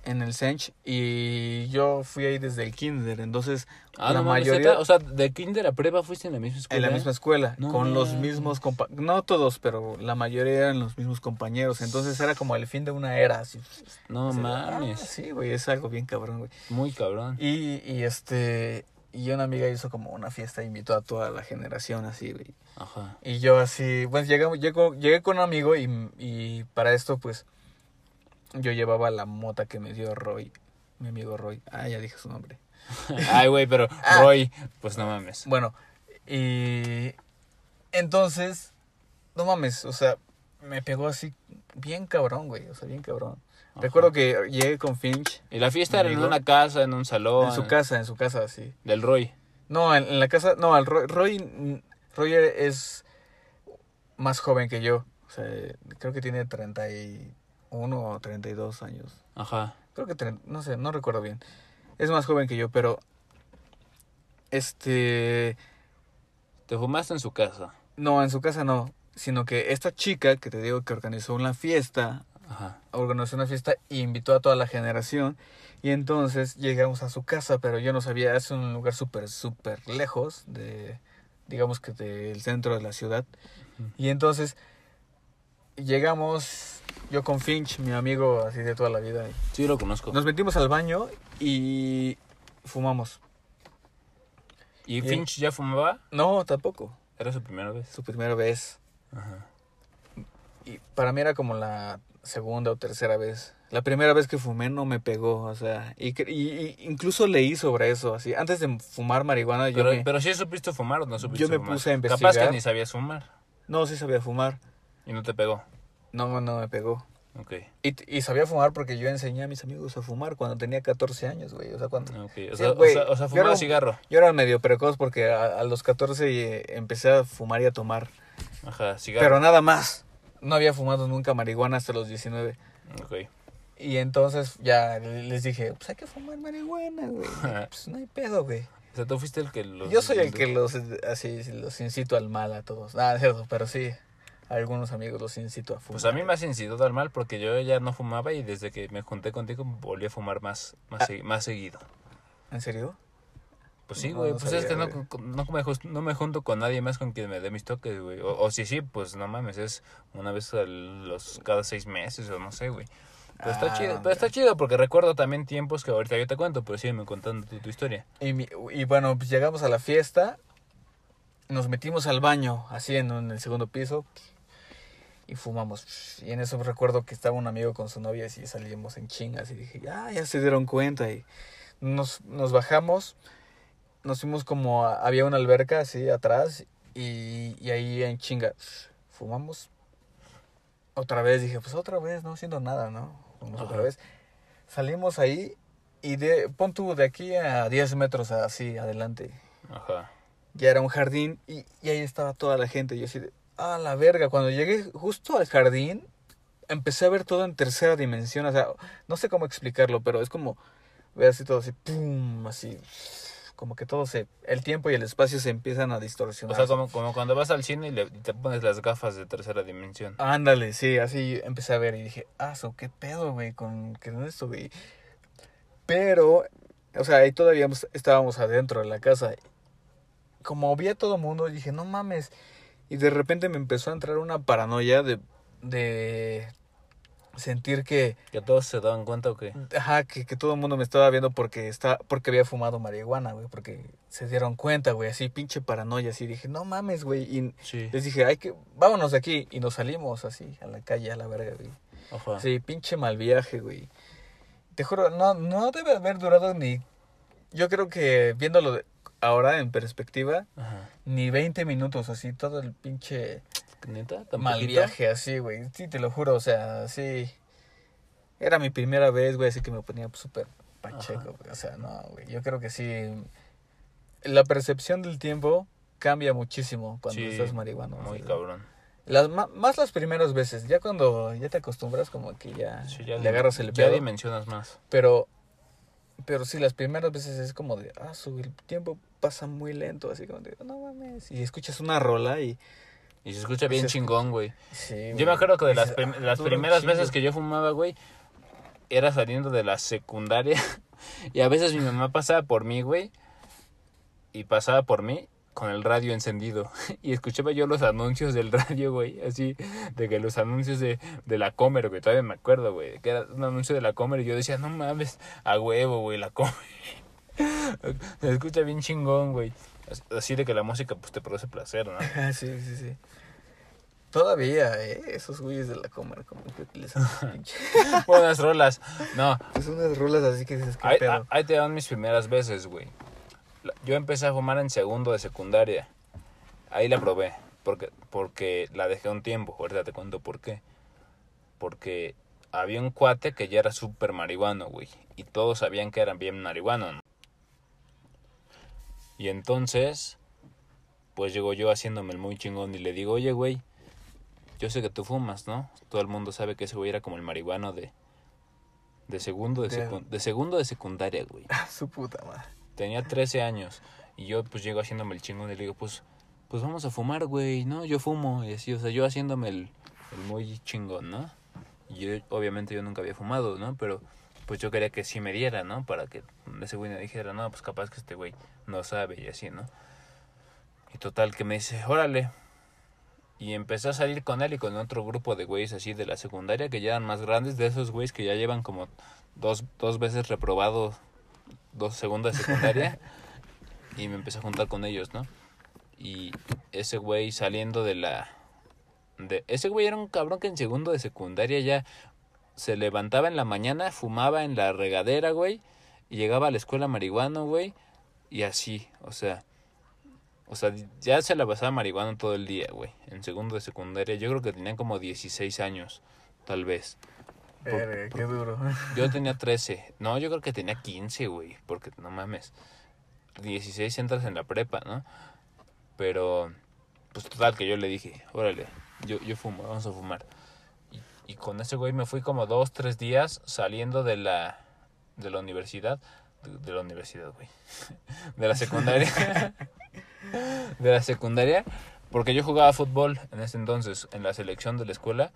en el Sench y yo fui ahí desde el kinder, entonces Ah, la no mayoría... O sea, de kinder a prepa fuiste en la misma escuela. En la misma escuela, No con los mismos compañeros, no todos, pero la mayoría eran los mismos compañeros, entonces era como el fin de una era, así. No Así mames. "Ah, sí, güey, es algo bien cabrón, güey. Muy cabrón. Y, y este, y una amiga hizo como una fiesta, invitó a toda la generación, así, güey. Ajá. Y yo así, pues llegamos, llego, llegué con un amigo y, y para esto, pues, yo llevaba la mota que me dio Roy, mi amigo Roy. Ah, ya dije su nombre. Ay, güey, pero Ah. Roy, pues no mames. Bueno, y entonces, no mames, o sea, me pegó así bien cabrón, güey, o sea, bien cabrón. Ajá. Recuerdo que llegué con Finch Y la fiesta era en una casa, en un salón. en su casa, en su casa, sí. Del Roy. No, en, en la casa, no, al Roy, Roy, Roy es más joven que yo, o sea, creo que tiene 31 o 32 años. Ajá. Creo que, tre- no sé, no recuerdo bien. Es más joven que yo, pero, este, Te fumaste en su casa. No, en su casa no, sino que esta chica que te digo que organizó una fiesta, Ajá. organizó una fiesta e invitó a toda la generación y entonces llegamos a su casa, pero yo no sabía, es un lugar súper, súper lejos de, digamos que del centro de la ciudad. Y entonces llegamos, yo con Finch, mi amigo así de toda la vida, Sí, lo conozco. nos metimos al baño y fumamos. ¿Y y- Finch ya fumaba? No, tampoco, Era su primera vez. su primera vez. Ajá. Y para mí era como la segunda o tercera vez. La primera vez que fumé no me pegó, o sea, y, y- y incluso leí sobre eso, así. Antes de fumar marihuana, yo Pero, me... pero sí supiste fumar o no supiste Yo me fumar? puse a Capaz que investigar. ni sabías fumar No, sí sabía fumar. y no te pegó. No, no me pegó. Ok. Y, y sabía fumar porque yo enseñé a mis amigos a fumar cuando tenía 14 años, güey. O sea, cuando... Ok. O Sí, sea, o sea, o sea, yo fumaba era cigarro. Yo era medio precoz porque a, a los 14 eh, empecé a fumar y a tomar. Ajá, cigarro. Pero nada más. No había fumado nunca marihuana hasta los 19. Ok. Y entonces ya les dije, pues hay que fumar marihuana, güey. Pues no hay pedo, güey. O sea, tú fuiste el que los... Yo soy el que los, así, los incito al mal a todos. Nada, es cierto, pero sí, a algunos amigos los incito a fumar. Pues a mí me has incitado al mal porque yo ya no fumaba y desde que me junté contigo volví a fumar más, más, Ah. segui- más seguido. ¿En serio? Pues sí, No, güey. no pues es que sabía, no, no, me, no me junto con nadie más con quien me dé mis toques, güey. O, o si sí, pues no mames, es una vez a los, cada seis meses o no sé, güey. Pero está Ah, chido, pero mira. está chido porque recuerdo también tiempos que ahorita yo te cuento, pero sígueme contando tu, tu historia. Y, mi- y bueno, pues llegamos a la fiesta, nos metimos al baño, así en, en el segundo piso, y fumamos. Y en eso recuerdo que estaba un amigo con su novia y salíamos en chingas. Y dije, ah, ya se dieron cuenta. Y nos, nos bajamos, nos fuimos como, a- había una alberca así atrás, y, y ahí en chinga, fumamos. Otra vez, dije, pues otra vez, no haciendo nada, ¿no? Fumamos otra vez. Salimos ahí y de, pon tú de aquí a 10 metros así adelante. Ajá. Ya era un jardín y, y ahí estaba toda la gente. Y yo así de, ah, la verga. Cuando llegué justo al jardín, empecé a ver todo en tercera dimensión. O sea, no sé cómo explicarlo, pero es como ver así todo así, pum, así. Como que todo se. El tiempo y el espacio se empiezan a O distorsionar. sea, como, como cuando vas al cine y, le- y te pones las gafas de tercera dimensión. Ándale, sí, así empecé a ver y dije, ah, so, qué pedo, güey, con qué es esto, güey. Pero, o sea, ahí todavía estábamos adentro de la casa. Como vi a todo mundo, dije, no mames. Y de repente me empezó a entrar una paranoia de, de sentir que, ¿Que todos se daban cuenta o qué? ajá, que, que todo el mundo me estaba viendo porque está, porque había fumado marihuana, güey, porque se dieron cuenta, güey, así pinche paranoia, así dije, no mames, güey, y Sí. les dije, hay que, vámonos de aquí. Y nos salimos así, a la calle, a la verga, güey. Ajá. Sí, pinche mal viaje, güey. Te juro, no, no debe haber durado ni. Yo creo que viéndolo ahora en perspectiva, Ajá. ni 20 minutos, así, todo el pinche ¿Neta? ¿Tan mal poquito? viaje, así, güey. Sí, te lo juro, o sea, sí. Era mi primera vez, güey, así que me ponía súper pacheco, güey. O sea, no, güey. Yo creo que sí. La percepción del tiempo cambia muchísimo cuando Sí, estás marihuano. o Muy sea, cabrón. Las, más las primeras veces, ya cuando ya te acostumbras como que ya, Sí, ya le dim- agarras el Ya pedo. dimensionas más. Pero, pero sí, las primeras veces es como de, ah, su, el tiempo pasa muy lento, así como de, no mames. Y escuchas una rola y... Y se escucha bien Se chingón, güey. Sí, Yo me acuerdo que de las, prim- "Ah, las primeras chingo". veces que yo fumaba, güey, era saliendo de la secundaria. Y a veces mi mamá pasaba por mí, güey. Y pasaba por mí con el radio encendido. Y escuchaba yo los anuncios del radio, güey. Así, de que los anuncios de, de la Comer, güey. Todavía me acuerdo, güey. Que era un anuncio de la Comer. Y yo decía, no mames, a huevo, güey, la Comer. Se escucha bien chingón, güey. Así de que la música, pues, te produce placer, ¿no? Sí, sí, sí. Todavía, eh, esos güeyes de la comer, como que pinche. Buenas rolas. No, Es unas rolas así que dices, qué Ahí, pedo. ah- ahí te dan mis primeras veces, güey. Yo empecé a fumar en segundo de secundaria. Ahí la probé. Porque, porque la dejé un tiempo. Ahorita te cuento por qué. Porque había un cuate que ya era súper marihuano, güey. Y todos sabían que era bien marihuano. ¿no? Y entonces, pues llego yo haciéndome el muy chingón y le digo, oye, güey, yo sé que tú fumas, ¿no? Todo el mundo sabe que ese güey era como el marihuano de, de segundo de, secu- de segundo de secundaria, güey. Su puta madre. Tenía 13 años y yo pues llego haciéndome el chingón y le digo, pues, pues vamos a fumar, güey, ¿no? Yo fumo y así, o sea, yo haciéndome el, el muy chingón, ¿no? Y yo, obviamente yo nunca había fumado, ¿no? Pero pues yo quería que sí me diera, ¿no? Para que ese güey me dijera, no, pues capaz que este güey no sabe y así, ¿no? Y total que me dice, órale. Y empecé a salir con él y con otro grupo de güeyes así de la secundaria que ya eran más grandes, de esos güeyes que ya llevan como dos, dos veces reprobados dos segundos de secundaria y me empecé a juntar con ellos, ¿no? Y ese güey saliendo de la de ese güey era un cabrón que en segundo de secundaria ya se levantaba en la mañana, fumaba en la regadera, güey, y llegaba a la escuela marihuano, güey, y así, o sea, o sea, ya se la pasaba marihuano todo el día, güey, en segundo de secundaria. Yo creo que tenían como 16 años, tal vez. Verga, qué duro. Yo tenía 13. No, yo creo que tenía 15, güey. Porque no mames. 16 entras en la prepa, ¿no? Pero, pues total, que yo le dije, órale, yo, yo fumo, vamos a fumar. Y, y con ese güey me fui como dos, tres días saliendo de la, de la universidad. De, de la universidad, güey. De la secundaria. de la secundaria. Porque yo jugaba fútbol en ese entonces, en la selección de la escuela.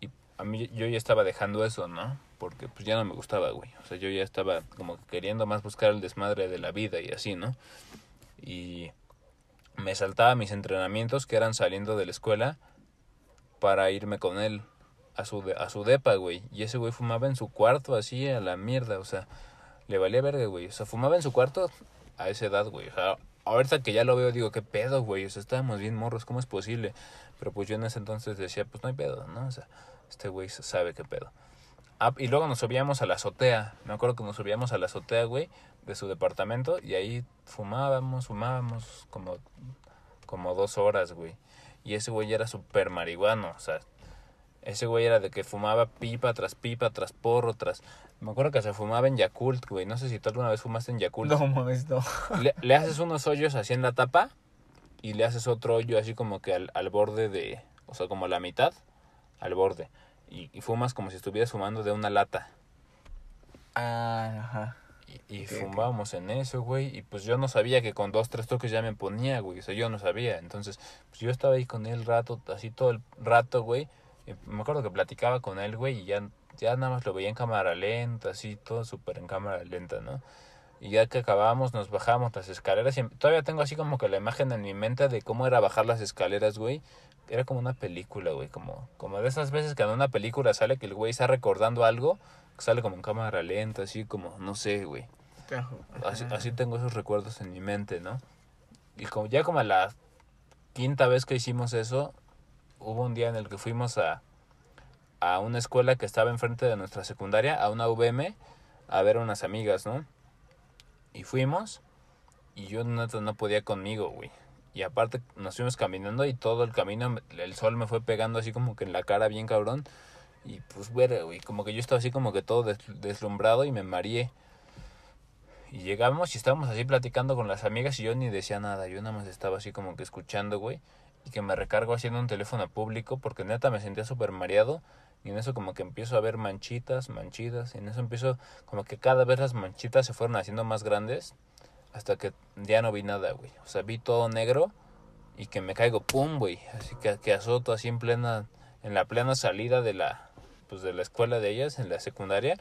Y a mí yo ya estaba dejando eso, ¿no? Porque pues ya no me gustaba, güey. O sea, yo ya estaba como que queriendo más buscar el desmadre de la vida y así, ¿no? Y me saltaba mis entrenamientos que eran saliendo de la escuela para irme con él a su, a su depa, güey. Y ese güey fumaba en su cuarto así a la mierda, o sea, le valía verga, güey. O sea, fumaba en su cuarto a esa edad, güey. O sea, ahorita que ya lo veo digo, ¿qué pedo, güey? O sea, estábamos bien morros, ¿cómo es posible? Pero pues yo en ese entonces decía, pues no hay pedo, ¿no? O sea, este güey sabe qué pedo. Ah, y luego nos subíamos a la azotea. Me acuerdo que nos subíamos a la azotea, güey, de su departamento. Y ahí fumábamos, fumábamos como, como dos horas, güey. Y ese güey era súper marihuano. O sea, ese güey era de que fumaba pipa tras pipa, tras porro, tras... Me acuerdo que se fumaba en Yakult, güey. No sé si tú alguna vez fumaste en Yakult. No mames, no. Le, le haces unos hoyos así en la tapa y le haces otro hoyo así como que al, al borde de, o sea, como la mitad al borde. Y, y fumas como si estuvieras fumando de una lata. Ah, ajá. Y, y fumábamos en eso, güey. Y pues yo no sabía que con dos, tres toques ya me ponía, güey. O sea, yo no sabía. Entonces, pues yo estaba ahí con él rato, así todo el rato, güey. Me acuerdo que platicaba con él, güey, y ya, ya nada más lo veía en cámara lenta, así, todo súper en cámara lenta, ¿no? Y ya que acabábamos, nos bajábamos las escaleras. Y todavía tengo así como que la imagen en mi mente de cómo era bajar las escaleras, güey. Era como una película, güey. Como, como de esas veces que en una película sale que el güey está recordando algo. Que sale como en cámara lenta, así como, no sé, güey. Así, así tengo esos recuerdos en mi mente, ¿no? Y como ya como a la quinta vez que hicimos eso, hubo un día en el que fuimos a, a una escuela que estaba enfrente de nuestra secundaria, a una VM, a ver a unas amigas, ¿no? Y fuimos y yo no, no podía conmigo, güey. Y aparte nos fuimos caminando y todo el camino el sol me fue pegando así como que en la cara bien cabrón. Y pues, güey, como que yo estaba así como que todo deslumbrado y me mareé. Y llegamos y estábamos así platicando con las amigas y yo ni decía nada. Yo nada más estaba así como que escuchando, güey. Y que me recargo haciendo un teléfono público porque neta me sentía súper mareado. Y en eso como que empiezo a ver manchitas, manchitas. Y en eso empiezo como que cada vez las manchitas se fueron haciendo más grandes. Hasta que ya no vi nada, güey. O sea, vi todo negro y que me caigo, pum, güey. Así que, que azoto así en plena, en la plena salida de la, pues de la escuela de ellas, en la secundaria.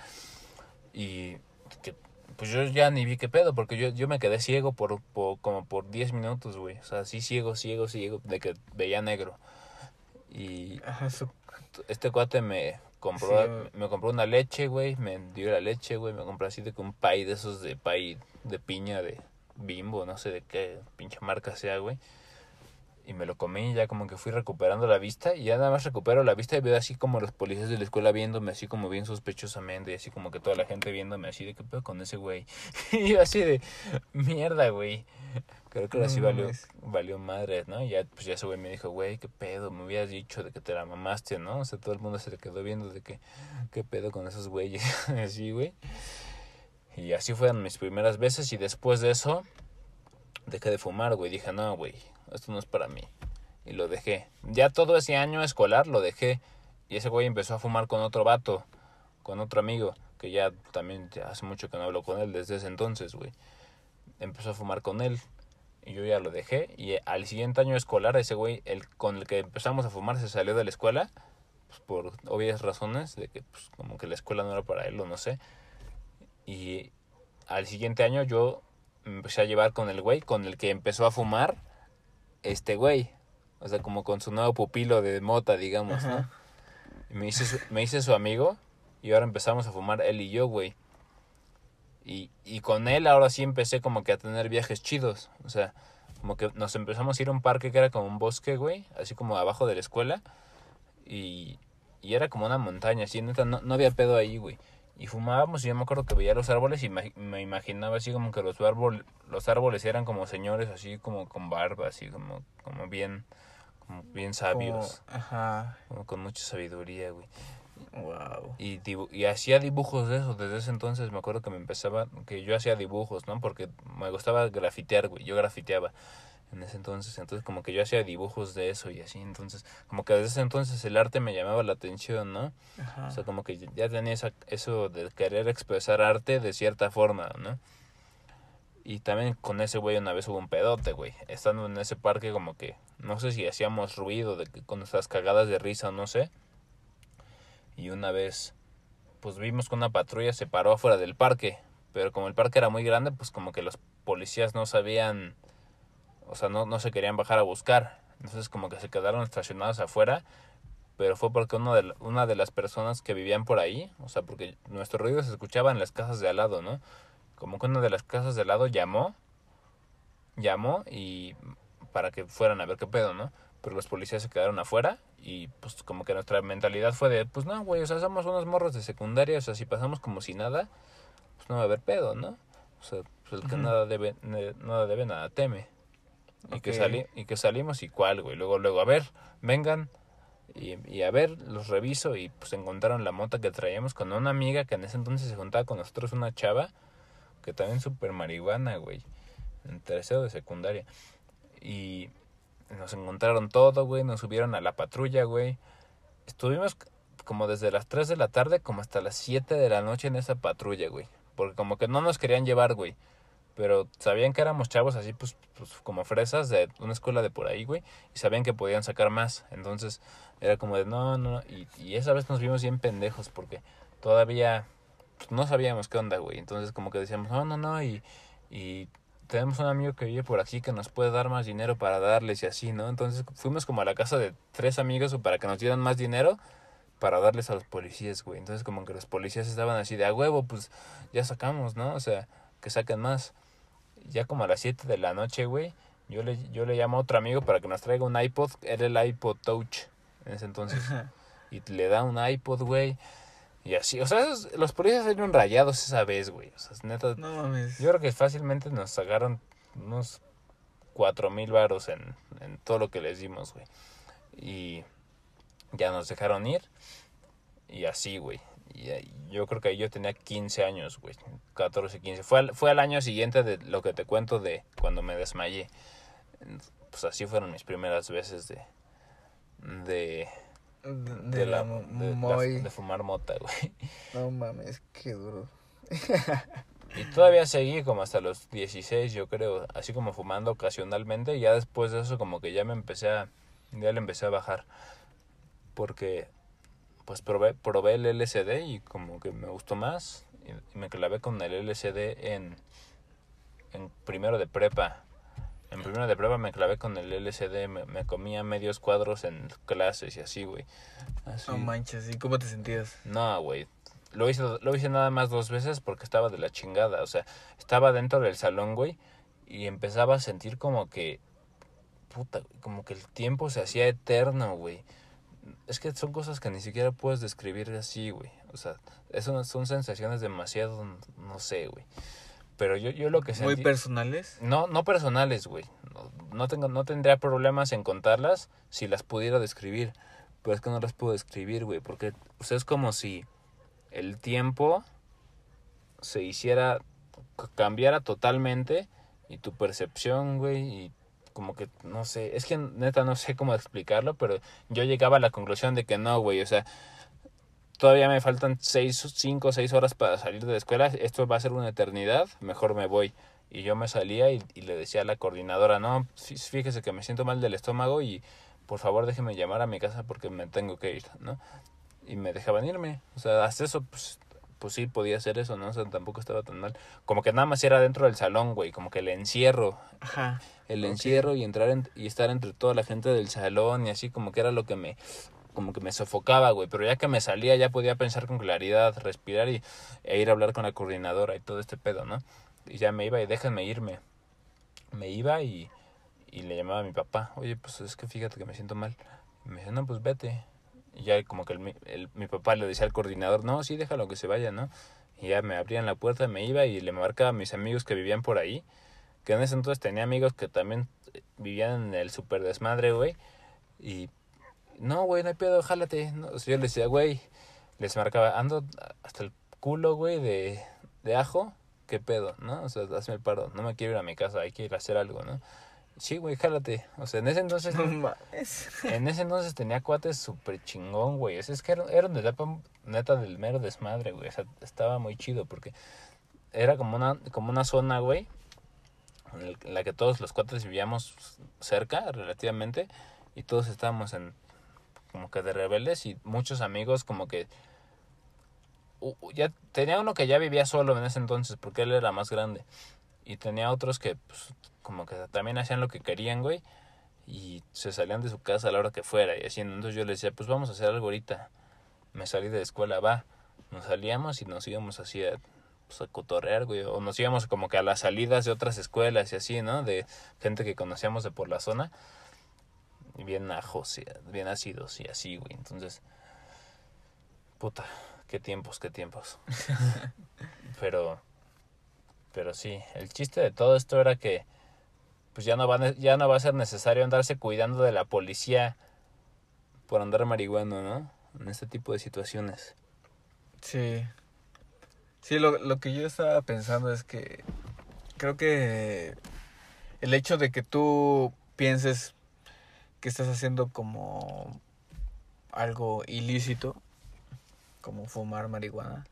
Y que pues yo ya ni vi qué pedo, porque yo, yo me quedé ciego por, por como por 10 minutos, güey. O sea, así ciego, ciego, ciego, de que veía negro. Y este cuate me compró, me compró una leche, güey, me dio la leche, güey, me compró así de que un pay de esos de pay de piña de bimbo, no sé de qué pinche marca sea, güey y me lo comí y ya como que fui recuperando la vista y ya nada más recupero la vista y veo así como los policías de la escuela viéndome así como bien sospechosamente y así como que toda la gente viéndome así de qué pedo con ese güey y yo así de mierda güey creo que así valió valió madre no y ya pues ya ese güey me dijo güey qué pedo me habías dicho de que te la mamaste no o sea todo el mundo se le quedó viendo de que qué pedo con esos güeyes así güey. Y así fueron mis primeras veces y después de eso dejé de fumar güey. Dije no güey esto no es para mí. Y lo dejé. Ya todo ese año escolar lo dejé. Y ese güey empezó a fumar con otro vato, con otro amigo, que ya también hace mucho que no hablo con él desde ese entonces, güey. Empezó a fumar con él y yo ya lo dejé. Y al siguiente año escolar, ese güey, el con el que empezamos a fumar, se salió de la escuela, pues por obvias razones, de que pues, como que la escuela no era para él o no sé. Y al siguiente año yo empecé a llevar con el güey, con el que empezó a fumar este güey. O sea, como con su nuevo pupilo de mota, digamos, ¿no? me hice, su, me hice su amigo y ahora empezamos a fumar él y yo, güey. Y, y con él ahora sí empecé como que a tener viajes chidos. O sea, como que nos empezamos a ir a un parque que era como un bosque, güey, así como abajo de la escuela. Y, y era como una montaña, así, neta, no, no había pedo ahí, güey y fumábamos y yo me acuerdo que veía los árboles y me imaginaba así como que los, árboles los árboles eran como señores así como con barba, así como, como bien como bien sabios. ajá. Como con mucha sabiduría, güey. Wow. Y, y hacía dibujos de eso desde ese entonces. Me acuerdo que me empezaba, que yo hacía dibujos, ¿no? Porque me gustaba grafitear, güey. Yo grafiteaba en ese entonces. Entonces como que yo hacía dibujos de eso y así. Entonces como que desde ese entonces el arte me llamaba la atención, ¿no? O sea, como que ya tenía esa, eso de querer expresar arte de cierta forma, ¿no? Y también con ese güey una vez hubo un pedote, güey. Estando en ese parque como que, no sé si hacíamos ruido de que con nuestras cagadas de risa o no sé. Y una vez, pues vimos que una patrulla se paró afuera del parque. Pero como el parque era muy grande, pues como que los policías no sabían o sea, no, no se querían bajar a buscar. Entonces como que se quedaron estacionados afuera, pero fue porque uno de, una de las personas que vivían por ahí, o sea, porque nuestro ruido se escuchaba en las casas de al lado, ¿no? Como que una de las casas de al lado llamó, llamó y para que fueran a ver qué pedo, ¿no? Pero los policías se quedaron afuera y pues como que nuestra mentalidad fue de, pues no, güey, o sea, somos unos morros de secundaria, o sea, si pasamos como si nada, pues no va a haber pedo, ¿no? O sea, pues el que nada debe, nada debe, nada teme. Y, que sali y que salimos y cuál, güey. Luego, luego, a ver, vengan. Y, y, a ver, los reviso y pues encontraron la mota que traíamos con una amiga que en ese entonces se juntaba con nosotros, una chava, que también súper marihuana, güey. En tercero de secundaria. Y nos encontraron todo, güey. Nos subieron a la patrulla, güey. Estuvimos como desde las 3 de la tarde como hasta las 7 de la noche en esa patrulla, güey. Porque como que no nos querían llevar, güey pero sabían que éramos chavos así, pues, pues, como fresas de una escuela de por ahí, güey, y sabían que podían sacar más. Entonces era como de, no, no, y, y esa vez nos vimos bien pendejos porque todavía pues, no sabíamos qué onda, güey. Entonces como que decíamos, no, no, no, y, y tenemos un amigo que vive por aquí que nos puede dar más dinero para darles y así, ¿no? Entonces fuimos como a la casa de tres amigos para que nos dieran más dinero para darles a los policías, güey. Entonces como que los policías estaban así de a huevo, pues ya sacamos, ¿no? O sea, que saquen más ya como a las 7 de la noche, güey, yo le, yo le llamo a otro amigo para que nos traiga un iPod, era el iPod Touch en ese entonces. y le da un iPod, güey. Y así, o sea, esos- los policías salieron rayados esa vez, güey. O sea, neta, No mames. yo creo que fácilmente nos sacaron unos cuatro mil varos en, en todo lo que les dimos, güey. Y ya nos dejaron ir. Y así, güey. Y eh, yo creo que yo tenía 15 años, güey. 14, 15. Fue al, fue al año siguiente de lo que te cuento de cuando me desmayé. Pues así fueron mis primeras veces de... De, De, de, la, la, de, la- de fumar mota, güey. No mames, qué duro. Y todavía seguí como hasta los 16, yo creo, así como fumando ocasionalmente. Y ya después de eso como que ya me empecé a, ya le empecé a bajar. Porque pues probé, probé el LSD y como que me gustó más. Y, me clavé con el LSD en, en primero de prepa. En primero de prepa me clavé con el LSD, me, me comía medios cuadros en clases y así, güey. No manches, ¿y cómo te sentías? No, güey. Lo hice, lo hice nada más dos veces porque estaba de la chingada. O sea, estaba dentro del salón, güey. Y empezaba a sentir como que. Puta, güey, como que el tiempo se hacía eterno, güey. Es que son cosas que ni siquiera puedes describir así, güey. O sea, eso son sensaciones demasiado. No sé, güey. Pero yo, yo lo que sentí. ¿Muy personales? No, no personales, güey. No, no, tengo, no tendría problemas en contarlas si las pudiera describir. Pero es que no las puedo describir, güey. Porque o sea, es como si el tiempo se hiciera, cambiara totalmente y tu percepción, güey, y como que, no sé, es que neta no sé cómo explicarlo, pero yo llegaba a la conclusión de que no, güey, o sea, todavía me faltan seis, cinco o seis horas para salir de la escuela, esto va a ser una eternidad, mejor me voy. Y yo me salía y, le decía a la coordinadora, no, fí- fíjese que me siento mal del estómago y por favor déjeme llamar a mi casa porque me tengo que ir, ¿no? Y me dejaban irme. O sea, hasta eso, pues, pues sí, podía hacer eso, ¿no? O sea, tampoco estaba tan mal. Como que nada más era dentro del salón, güey, como que el encierro, Ajá. el encierro y entrar en- y estar entre toda la gente del salón y así como que era lo que me como que me sofocaba, güey, pero ya que me salía ya podía pensar con claridad, respirar y e ir a hablar con la coordinadora y todo este pedo, ¿no? Y ya me iba y déjenme irme. Me iba y, y le llamaba a mi papá, oye, pues es que fíjate que me siento mal. Y me dice, no, pues vete. Y ya como que el, mi- el- mi papá le decía al coordinador, no, sí, déjalo que se vaya, ¿no? Y ya me abrían la puerta, me iba y le marcaba a mis amigos que vivían por ahí, que en ese entonces tenía amigos que también eh, vivían en el super desmadre, güey. Y no, güey, no hay pedo, jálate. No, yo les decía, güey, les marcaba, ando hasta el culo, güey, de, de ajo, qué pedo, ¿no? O sea, hazme el paro, no me quiero ir a mi casa, hay que ir a hacer algo, ¿no? Sí, güey, jálate. O sea, en ese entonces, No mames. en ese entonces tenía cuates súper chingón, güey. Es que era, era una etapa neta del mero desmadre, güey. O sea, estaba muy chido porque era como una, como una zona, güey, en la que todos los cuates vivíamos cerca, relativamente, y todos estábamos en como que de rebeldes y muchos amigos como que ya tenía uno que ya vivía solo en ese entonces porque él era más grande y tenía otros que pues, como que también hacían lo que querían, güey, y se salían de su casa a la hora que fuera y así, entonces yo les decía, pues vamos a hacer algo ahorita. Me salí de la escuela, va. Nos salíamos y nos íbamos así a, pues, a cotorrear, güey, o nos íbamos como que a las salidas de otras escuelas y así, ¿no? De gente que conocíamos de por la zona. Bien ajos, bien ácidos y así, güey. Entonces, puta, qué tiempos, qué tiempos. pero, pero sí, el chiste de todo esto era que, pues ya no va, ya no va a ser necesario andarse cuidando de la policía por andar marihuano, ¿no? En este tipo de situaciones. Sí. Sí, lo, lo que yo estaba pensando es que creo que el hecho de que tú pienses que estás haciendo como algo ilícito, como fumar marihuana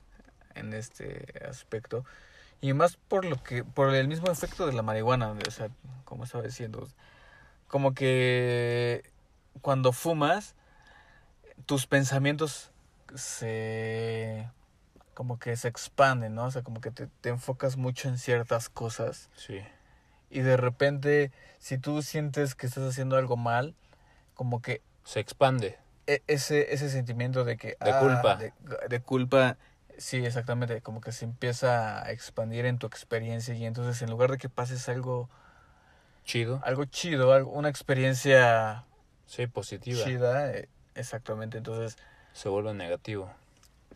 en este aspecto, y más por lo que por el mismo efecto de la marihuana, o sea, como estaba diciendo, como que cuando fumas tus pensamientos se como que se expanden, ¿no? O sea, como que te, te enfocas mucho en ciertas cosas Sí. y de repente si tú sientes que estás haciendo algo mal, como que Se expande. e- ese ese sentimiento de que De culpa. de, de culpa sí, exactamente, como que se empieza a expandir en tu experiencia y entonces en lugar de que pases algo Chido. algo chido, algo- una experiencia Sí, positiva. chida, eh, exactamente. Entonces, se vuelve negativo.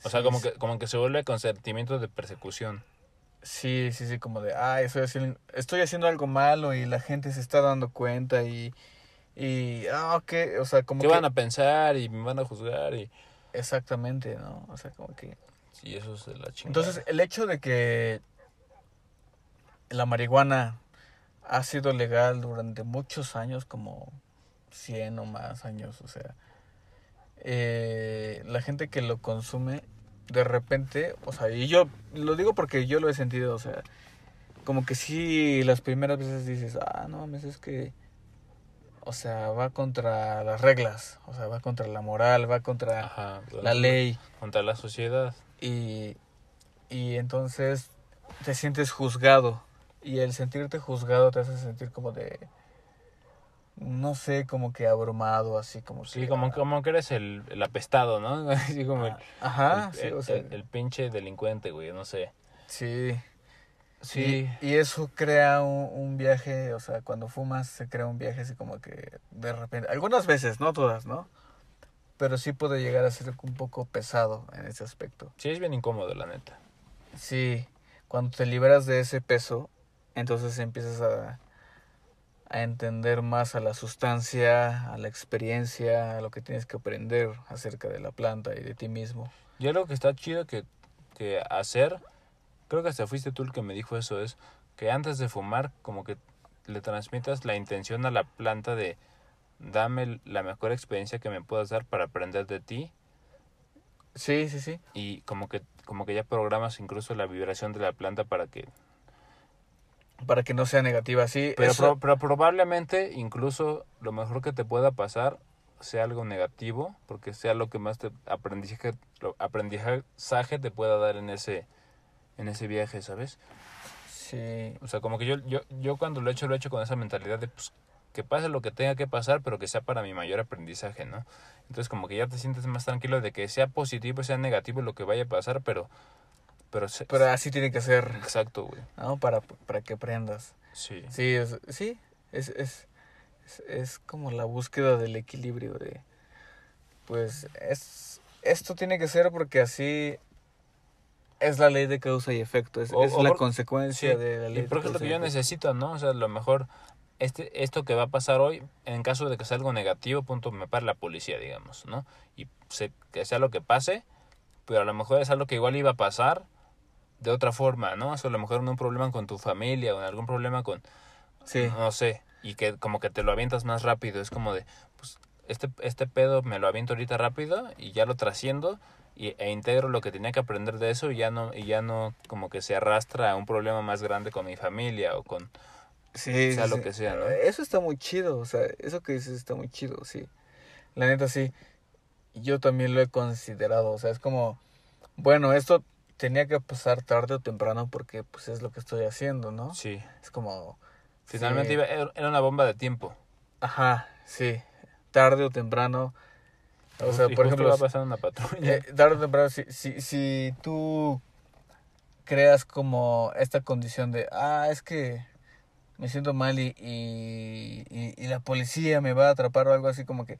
O sea, Sí, como sí. que, como que se vuelve con sentimientos de persecución. Sí, sí, sí, como de, ay, estoy haciendo, estoy haciendo algo malo y la gente se está dando cuenta y, y, ah, ok, o sea, como ¿Qué que... van a pensar y me van a juzgar? Y Exactamente, ¿no? O sea, como que... sí, eso es de la chingada. Entonces, el hecho de que la marihuana ha sido legal durante muchos años, como 100 o más años, o sea, eh, la gente que lo consume, de repente, o sea, y yo lo digo porque yo lo he sentido, o sea, como que sí, las primeras veces dices, ah, no mames, es que, o sea, va contra las reglas, o sea, va contra la moral, va contra Ajá, la ley. Contra la sociedad. Y, y entonces te sientes juzgado. Y el sentirte juzgado te hace sentir como de. No sé, como que abrumado, así como Sí, que, como, ah, como que eres el, el apestado, ¿no? Así como el, Ajá, el, sí, o sea. el- el pinche delincuente, güey, no sé. Sí. Sí. Y, y eso crea un, un viaje, o sea, cuando fumas se crea un viaje así como que de repente. Algunas veces, no todas, ¿no? Pero sí puede llegar a ser un poco pesado en ese aspecto. Sí, es bien incómodo, la neta. Sí, cuando te liberas de ese peso, entonces empiezas a, a entender más a la sustancia, a la experiencia, a lo que tienes que aprender acerca de la planta y de ti mismo. Y algo que está chido que, que hacer, creo que hasta fuiste tú el que me dijo eso, es que antes de fumar, como que le transmitas la intención a la planta de dame la mejor experiencia que me puedas dar para aprender de ti Sí, sí, sí. y como que como que ya programas incluso la vibración de la planta para que Para que no sea negativa, sí. pero, eso- pro- pero probablemente incluso lo mejor que te pueda pasar sea algo negativo porque sea lo que más te aprendizaje lo- aprendizaje te pueda dar en ese en ese viaje sabes Sí, O sea, como que yo, yo, yo cuando lo he hecho, lo he hecho con esa mentalidad de pues, que pase lo que tenga que pasar, pero que sea para mi mayor aprendizaje, ¿no? Entonces como que ya te sientes más tranquilo de que sea positivo, sea negativo lo que vaya a pasar, pero... Pero, se- pero así tiene que ser, Exacto, güey. ¿no? Para, para que aprendas. Sí. Sí, es, sí, es, es, es, es como la búsqueda del equilibrio de, pues, es, esto tiene que ser porque así es la ley de causa y efecto, es, O- es la consecuencia Sí, de la ley y de por ejemplo causa que yo efecto. necesito, ¿no? O sea, a lo mejor este, esto que va a pasar hoy, en caso de que sea algo negativo, punto, me para la policía, digamos, ¿no? Y sé que sea lo que pase, pero a lo mejor es algo que igual iba a pasar de otra forma, ¿no? O sea, a lo mejor en un problema con tu familia o en algún problema con, Sí, no sé, y que como que te lo avientas más rápido, es como de, pues, este, este pedo me lo aviento ahorita rápido y ya lo trasciendo y, e integro lo que tenía que aprender de eso y ya no, y ya no como que se arrastra a un problema más grande con mi familia o con, sí, sea sí, lo que sea, ¿no? Eso está muy chido, o sea, eso que dices está muy chido, sí. La neta sí, yo también lo he considerado, o sea, es como, bueno, esto tenía que pasar tarde o temprano porque pues es lo que estoy haciendo, ¿no? sí, Es como... finalmente sí, iba- era una bomba de tiempo. Ajá, sí, tarde o temprano. O sea, Y por ejemplo, va pasando una patrulla. eh, tarde o temprano, si, si, si tú creas como esta condición de, ah, es que me siento mal y, y, y- y la policía me va a atrapar o algo así como que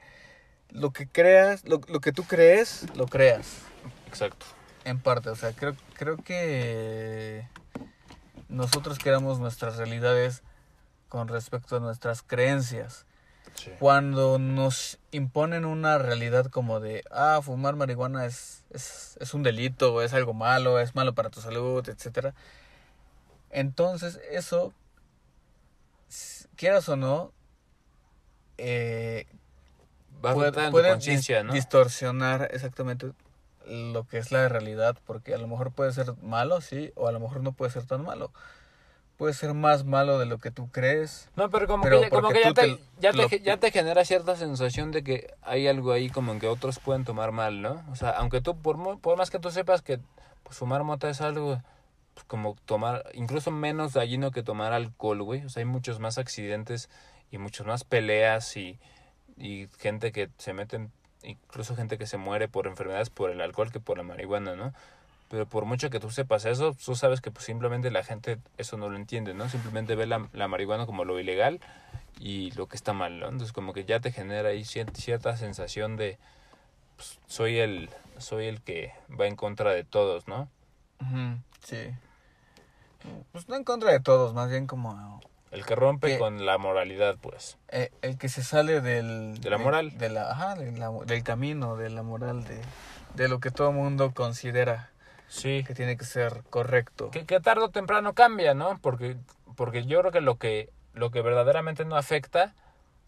lo que creas, lo, lo que tú crees, lo creas. Exacto. En parte, o sea, creo, creo que nosotros creamos nuestras realidades con respecto a nuestras creencias. Sí. Cuando nos imponen una realidad como de, ah, fumar marihuana es, es, es un delito, es algo malo, es malo para tu salud, etcétera. Entonces, eso, quieras o no, eh, Va a puede, distorsionar exactamente lo que es la realidad, porque a lo mejor puede ser malo, sí, o a lo mejor no puede ser tan malo. Puede ser más malo de lo que tú crees. No, pero como Pero que, ya- como que ya, te, te- ya, te, lo- ge- ya te genera cierta sensación de que hay algo ahí como en que otros pueden tomar mal, ¿no? O sea, aunque tú, por, por más que tú sepas que pues, fumar mota es algo como tomar, incluso menos dañino que tomar alcohol, güey. O sea, hay muchos más accidentes y muchas más peleas y, y gente que se meten, incluso gente que se muere por enfermedades por el alcohol que por la marihuana, ¿no? Pero por mucho que tú sepas eso, tú sabes que pues, simplemente la gente eso no lo entiende, ¿no? Simplemente ve la, la marihuana como lo ilegal y lo que está mal, ¿no? Entonces como que ya te genera ahí cier- cierta sensación de, pues, soy el soy el que va en contra de todos, ¿no? Sí. Pues no en contra de todos, más bien como El que rompe Que- con la moralidad, pues. eh, el que se sale del... De la moral. De la, ajá, de la- del camino, de la moral, de, de lo que todo mundo considera Sí. que tiene que ser correcto. Que, que tarde o temprano cambia, ¿no? Porque, porque yo creo que lo que lo que verdaderamente no afecta,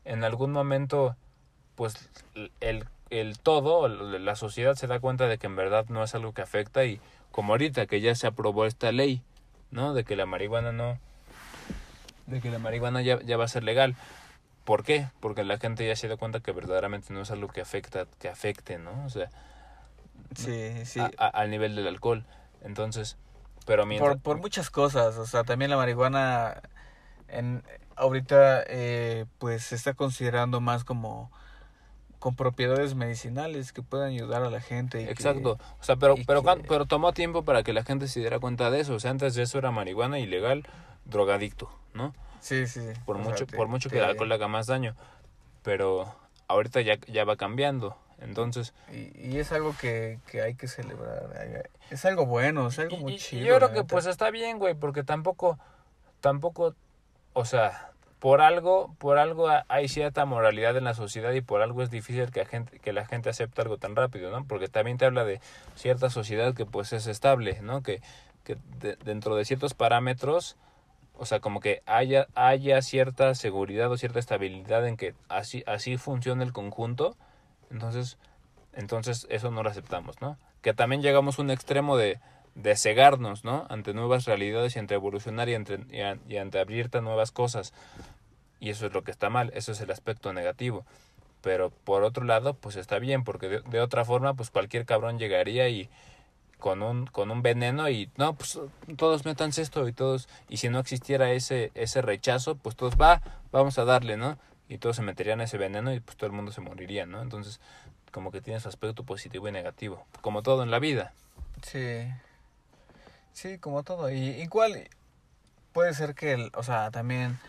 en algún momento, pues el, el todo, la sociedad se da cuenta de que en verdad no es algo que afecta y como ahorita que ya se aprobó esta ley, ¿no? De que la marihuana no, de que la marihuana ya, ya va a ser legal. ¿Por qué? Porque la gente ya se da cuenta que verdaderamente no es algo que afecta, que afecte, ¿no? O sea, Sí, sí. a- a- al nivel del alcohol. Entonces, pero mientras... por, por muchas cosas, o sea, también la marihuana en ahorita eh, pues se está considerando más como con propiedades medicinales que pueden ayudar a la gente. y que- Exacto. O sea, pero, pero, que- pero tomó tiempo para que la gente se diera cuenta de eso. O sea, antes de eso era marihuana ilegal, drogadicto, ¿no? sí, sí, sí. Por O sea, mucho, te- por mucho que el alcohol haga más daño. Pero ahorita ya, ya va cambiando. Entonces, Y, y es algo que, que hay que celebrar. Es algo bueno, es algo y- muy chido. yo creo que neta. pues está bien, güey, porque tampoco, tampoco, o sea, por algo, por algo ha- hay cierta moralidad en la sociedad y por algo es difícil que la gente, que la gente acepte algo tan rápido, ¿no? Porque también te habla de cierta sociedad que pues es estable, ¿no? Que, que de- dentro de ciertos parámetros, o sea, como que haya, haya cierta seguridad o cierta estabilidad en que así, así funciona el conjunto, entonces, entonces eso no lo aceptamos, ¿no? Que también llegamos a un extremo de, de cegarnos, ¿no? Ante nuevas realidades y ante evolucionar y, ante, y, ante abrirte nuevas cosas. Y eso es lo que está mal, eso es el aspecto negativo. Pero por otro lado, pues está bien, porque de, de otra forma, pues cualquier cabrón llegaría y con un, con un veneno y no, pues todos métanse esto y todos, y si no existiera ese, ese rechazo, pues todos va, vamos a darle, ¿no? Y todos se meterían ese veneno y pues todo el mundo se moriría, ¿no? Entonces, como que tiene su aspecto positivo y negativo, como todo en la vida. Sí. Sí, como todo. Y igual puede ser que, el, o sea, también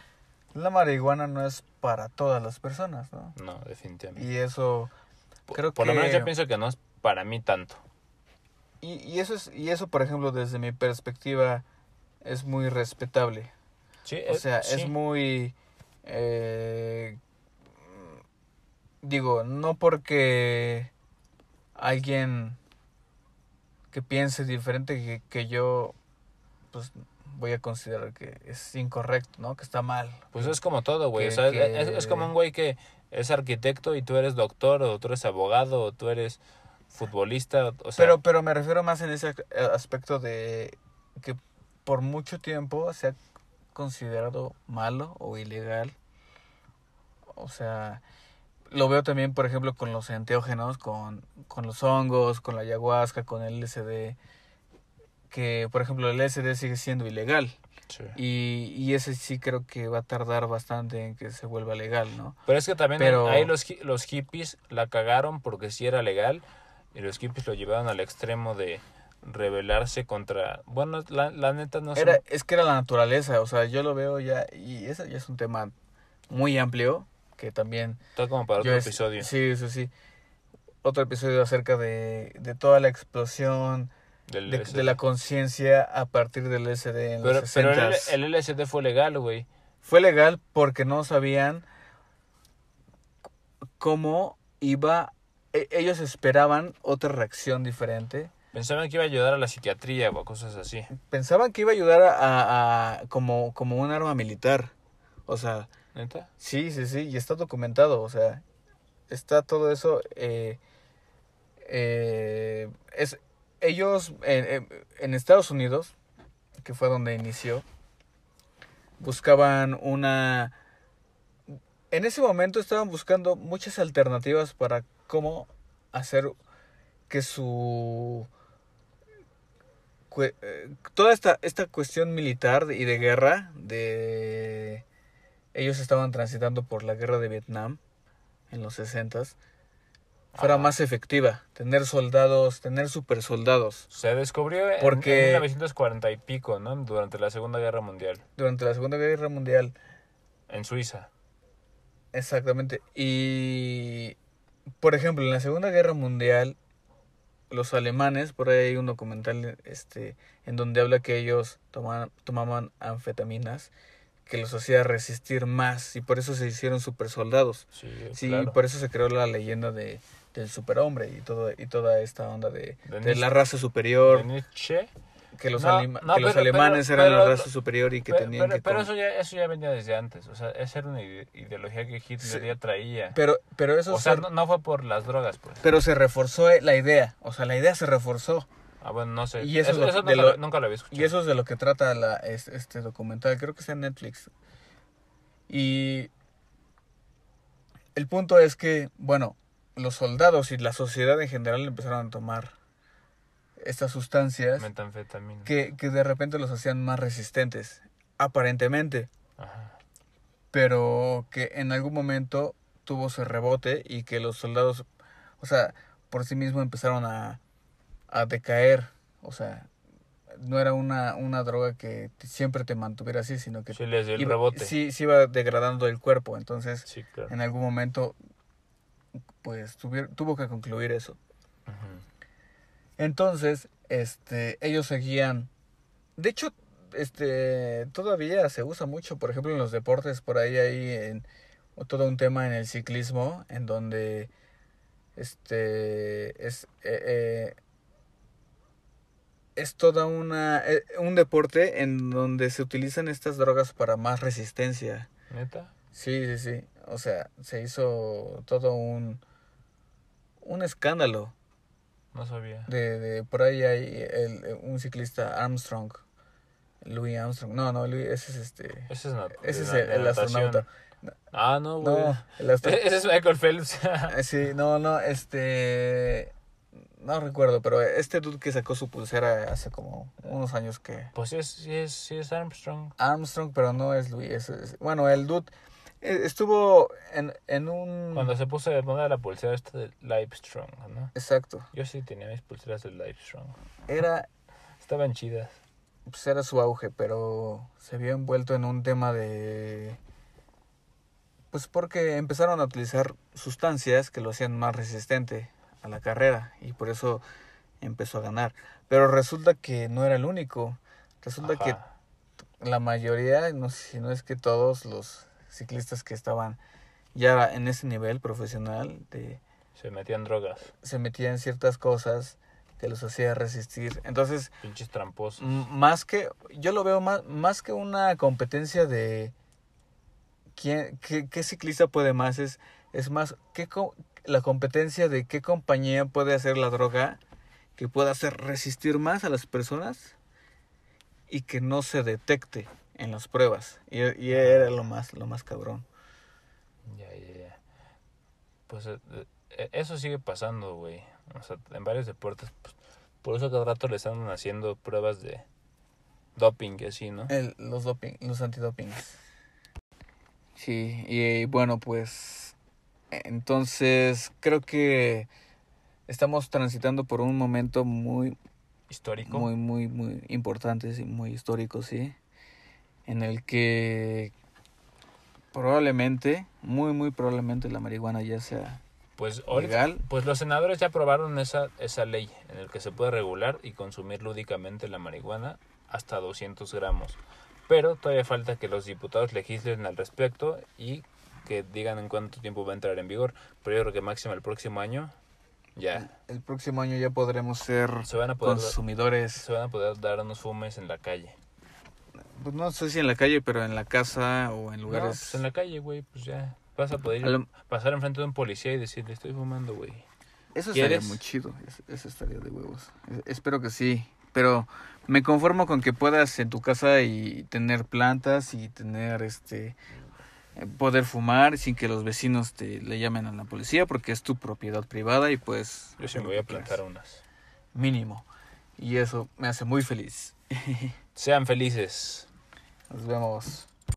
la marihuana no es para todas las personas, ¿no? No, definitivamente. Y eso Por- creo por lo menos que- yo pienso que no es para mí tanto. y, y eso es y eso por ejemplo desde mi perspectiva es muy respetable. Sí, O eh, sea, sí. es muy eh, digo, no porque alguien que piense diferente que, que yo pues voy a considerar que es incorrecto, ¿no? Que está mal. Pues es como todo, güey. O sea, que- es, es como un güey que es arquitecto y tú eres doctor, o tú eres abogado, o tú eres futbolista. O o sea, Pero, pero me refiero más en ese eh, aspecto de que por mucho tiempo se ha considerado malo o ilegal. O sea, lo veo también, por ejemplo, con los enteógenos, con, con los hongos, con la ayahuasca, con el LSD. Que, por ejemplo, el LSD sigue siendo ilegal. sí. Y, y ese sí creo que va a tardar bastante en que se vuelva legal, ¿no? Pero es que también Pero- ahí los, los hippies la cagaron porque sí era legal y los hippies lo llevaron al extremo de rebelarse contra... Bueno, la, la neta no. Era, es que era la naturaleza, o sea, yo lo veo ya, y ese ya es un tema muy amplio, que también... Está como para otro es- episodio. Sí, sí, sí. Otro episodio acerca de, de toda la explosión de, LSD. de la conciencia a partir del SD en pero los pero 60 el, el LSD fue legal, güey. Fue legal porque no sabían cómo iba... e- Ellos esperaban otra reacción diferente. Pensaban que iba a ayudar a la psiquiatría o cosas así. Pensaban que iba a ayudar a, a- a- como, como un arma militar. O sea, ¿Neta? Sí, sí, sí, y está documentado, o sea, está todo eso. Eh, eh, es, ellos en, Estados Unidos, que fue donde inició, buscaban una... En ese momento estaban buscando muchas alternativas para cómo hacer que su... eh, toda esta, esta cuestión militar y de guerra, de ellos estaban transitando por la guerra de Vietnam en los 60 fuera más efectiva, tener soldados, tener super soldados. Se descubrió en, Porque- en 1940 y pico, ¿no? Durante la Segunda Guerra Mundial, Durante la Segunda Guerra Mundial, en Suiza. exactamente. Y por ejemplo, en la Segunda Guerra Mundial, los alemanes, por ahí hay un documental este, en donde habla que ellos tomaban, tomaban anfetaminas que los hacía resistir más y por eso se hicieron super soldados. Sí, Sí, claro. por eso se creó la leyenda de, del superhombre y, todo, y toda esta onda de, De de la raza superior, De Nietzsche. que los, No, alema- no, que los pero- alemanes pero- eran la raza superior y que tenían pero- que... pero eso, ya, eso ya venía desde antes. O sea, esa era una ide- ideología que Hitler Sí. ya traía. Pero, pero eso o sea, se, no, no fue por las drogas, pues. pero se reforzó eh, la idea, o sea, la idea se reforzó. Ah, bueno, no sé. Y eso es lo- nunca, de lo- nunca lo había escuchado. Y eso es de lo que trata la, es- este documental, creo que está en Netflix. Y el punto es que, bueno, los soldados y la sociedad en general empezaron a tomar estas sustancias Metanfetamina. que, que de repente los hacían más resistentes, aparentemente, Ajá. pero que en algún momento tuvo ese rebote y que los soldados, o sea, por sí mismos empezaron a, a decaer, o sea, no era una, una droga que siempre te mantuviera así, sino que Sí, les dio el iba- rebote. sí, sí iba degradando el cuerpo, entonces Sí, claro. en algún momento pues tuvo que concluir eso. Entonces, este, ellos seguían. De hecho, este, todavía se usa mucho, por ejemplo, en los deportes, por ahí hay en, todo un tema en el ciclismo, en donde, este, es, eh, eh, es toda una, eh, un deporte en donde se utilizan estas drogas para más resistencia. ¿Neta? Sí, sí, sí. O sea, se hizo todo un, un escándalo. No sabía. De, de por ahí hay el, un ciclista Armstrong, Louis Armstrong. No, no, Louis, ese es este. Ese es, Ese es el, el astronauta. Ah, no, güey. No, el astronauta. Ese es Michael Phelps. Sí, no, no, este. No recuerdo, pero este dude que sacó su pulsera hace como unos años que. pues sí es, sí es, sí es Armstrong. Armstrong, pero no es Louis. es- es- bueno, el dude eh, estuvo en, en un. Cuando se puso de moda la pulsera esta de Livestrong, ¿no? Exacto. Yo sí tenía mis pulseras de Livestrong. Era, Estaban chidas. pues era su auge, pero se vio envuelto en un tema de... Pues porque empezaron a utilizar sustancias que lo hacían más resistente a la carrera y por eso empezó a ganar. Pero resulta que no era el único. Resulta que la mayoría, no sé si no es que todos los ciclistas que estaban ya en ese nivel profesional de Se metían drogas. se metían ciertas cosas que los hacía resistir. Entonces, Pinches tramposos. Más que yo lo veo más más que una competencia de quién qué, qué ciclista puede más es es más qué la competencia de qué compañía puede hacer la droga que pueda hacer resistir más a las personas y que no se detecte en las pruebas y, y era lo más lo más cabrón Ya, ya, ya. Pues eh, eh, eso sigue pasando, güey. O sea, en varios deportes. pues, por eso cada rato le están haciendo pruebas de doping y así, ¿no? El- los doping, los antidopings. Sí, y bueno, pues entonces creo que estamos transitando por un momento muy, Histórico. muy, muy, muy importante, sí, muy histórico, sí, en el que probablemente, muy, muy probablemente la marihuana ya sea Pues legal. pues los senadores ya aprobaron esa, esa ley en el que se puede regular y consumir lúdicamente la marihuana hasta 200 gramos. Pero todavía falta que los diputados legislen al respecto y que digan en cuánto tiempo va a entrar en vigor. Pero yo creo que máximo el próximo año ya El próximo año ya podremos ser se van a poder, consumidores, se van a poder dar unos fumes en la calle. pues no sé si en la calle, pero en la casa o en No, lugares... pues en la calle, güey, pues ya vas a poder A lo- pasar enfrente de un policía y decirle, estoy fumando, güey. Eso ¿Quieres? estaría muy chido, es- eso estaría de huevos. Es- Espero que sí, pero me conformo con que puedas en tu casa y tener plantas y tener este poder fumar sin que los vecinos te le llamen a la policía porque es tu propiedad privada y pues Yo sí me voy a plantar unas. mínimo. Y eso me hace muy feliz. Sean felices. Nos vemos.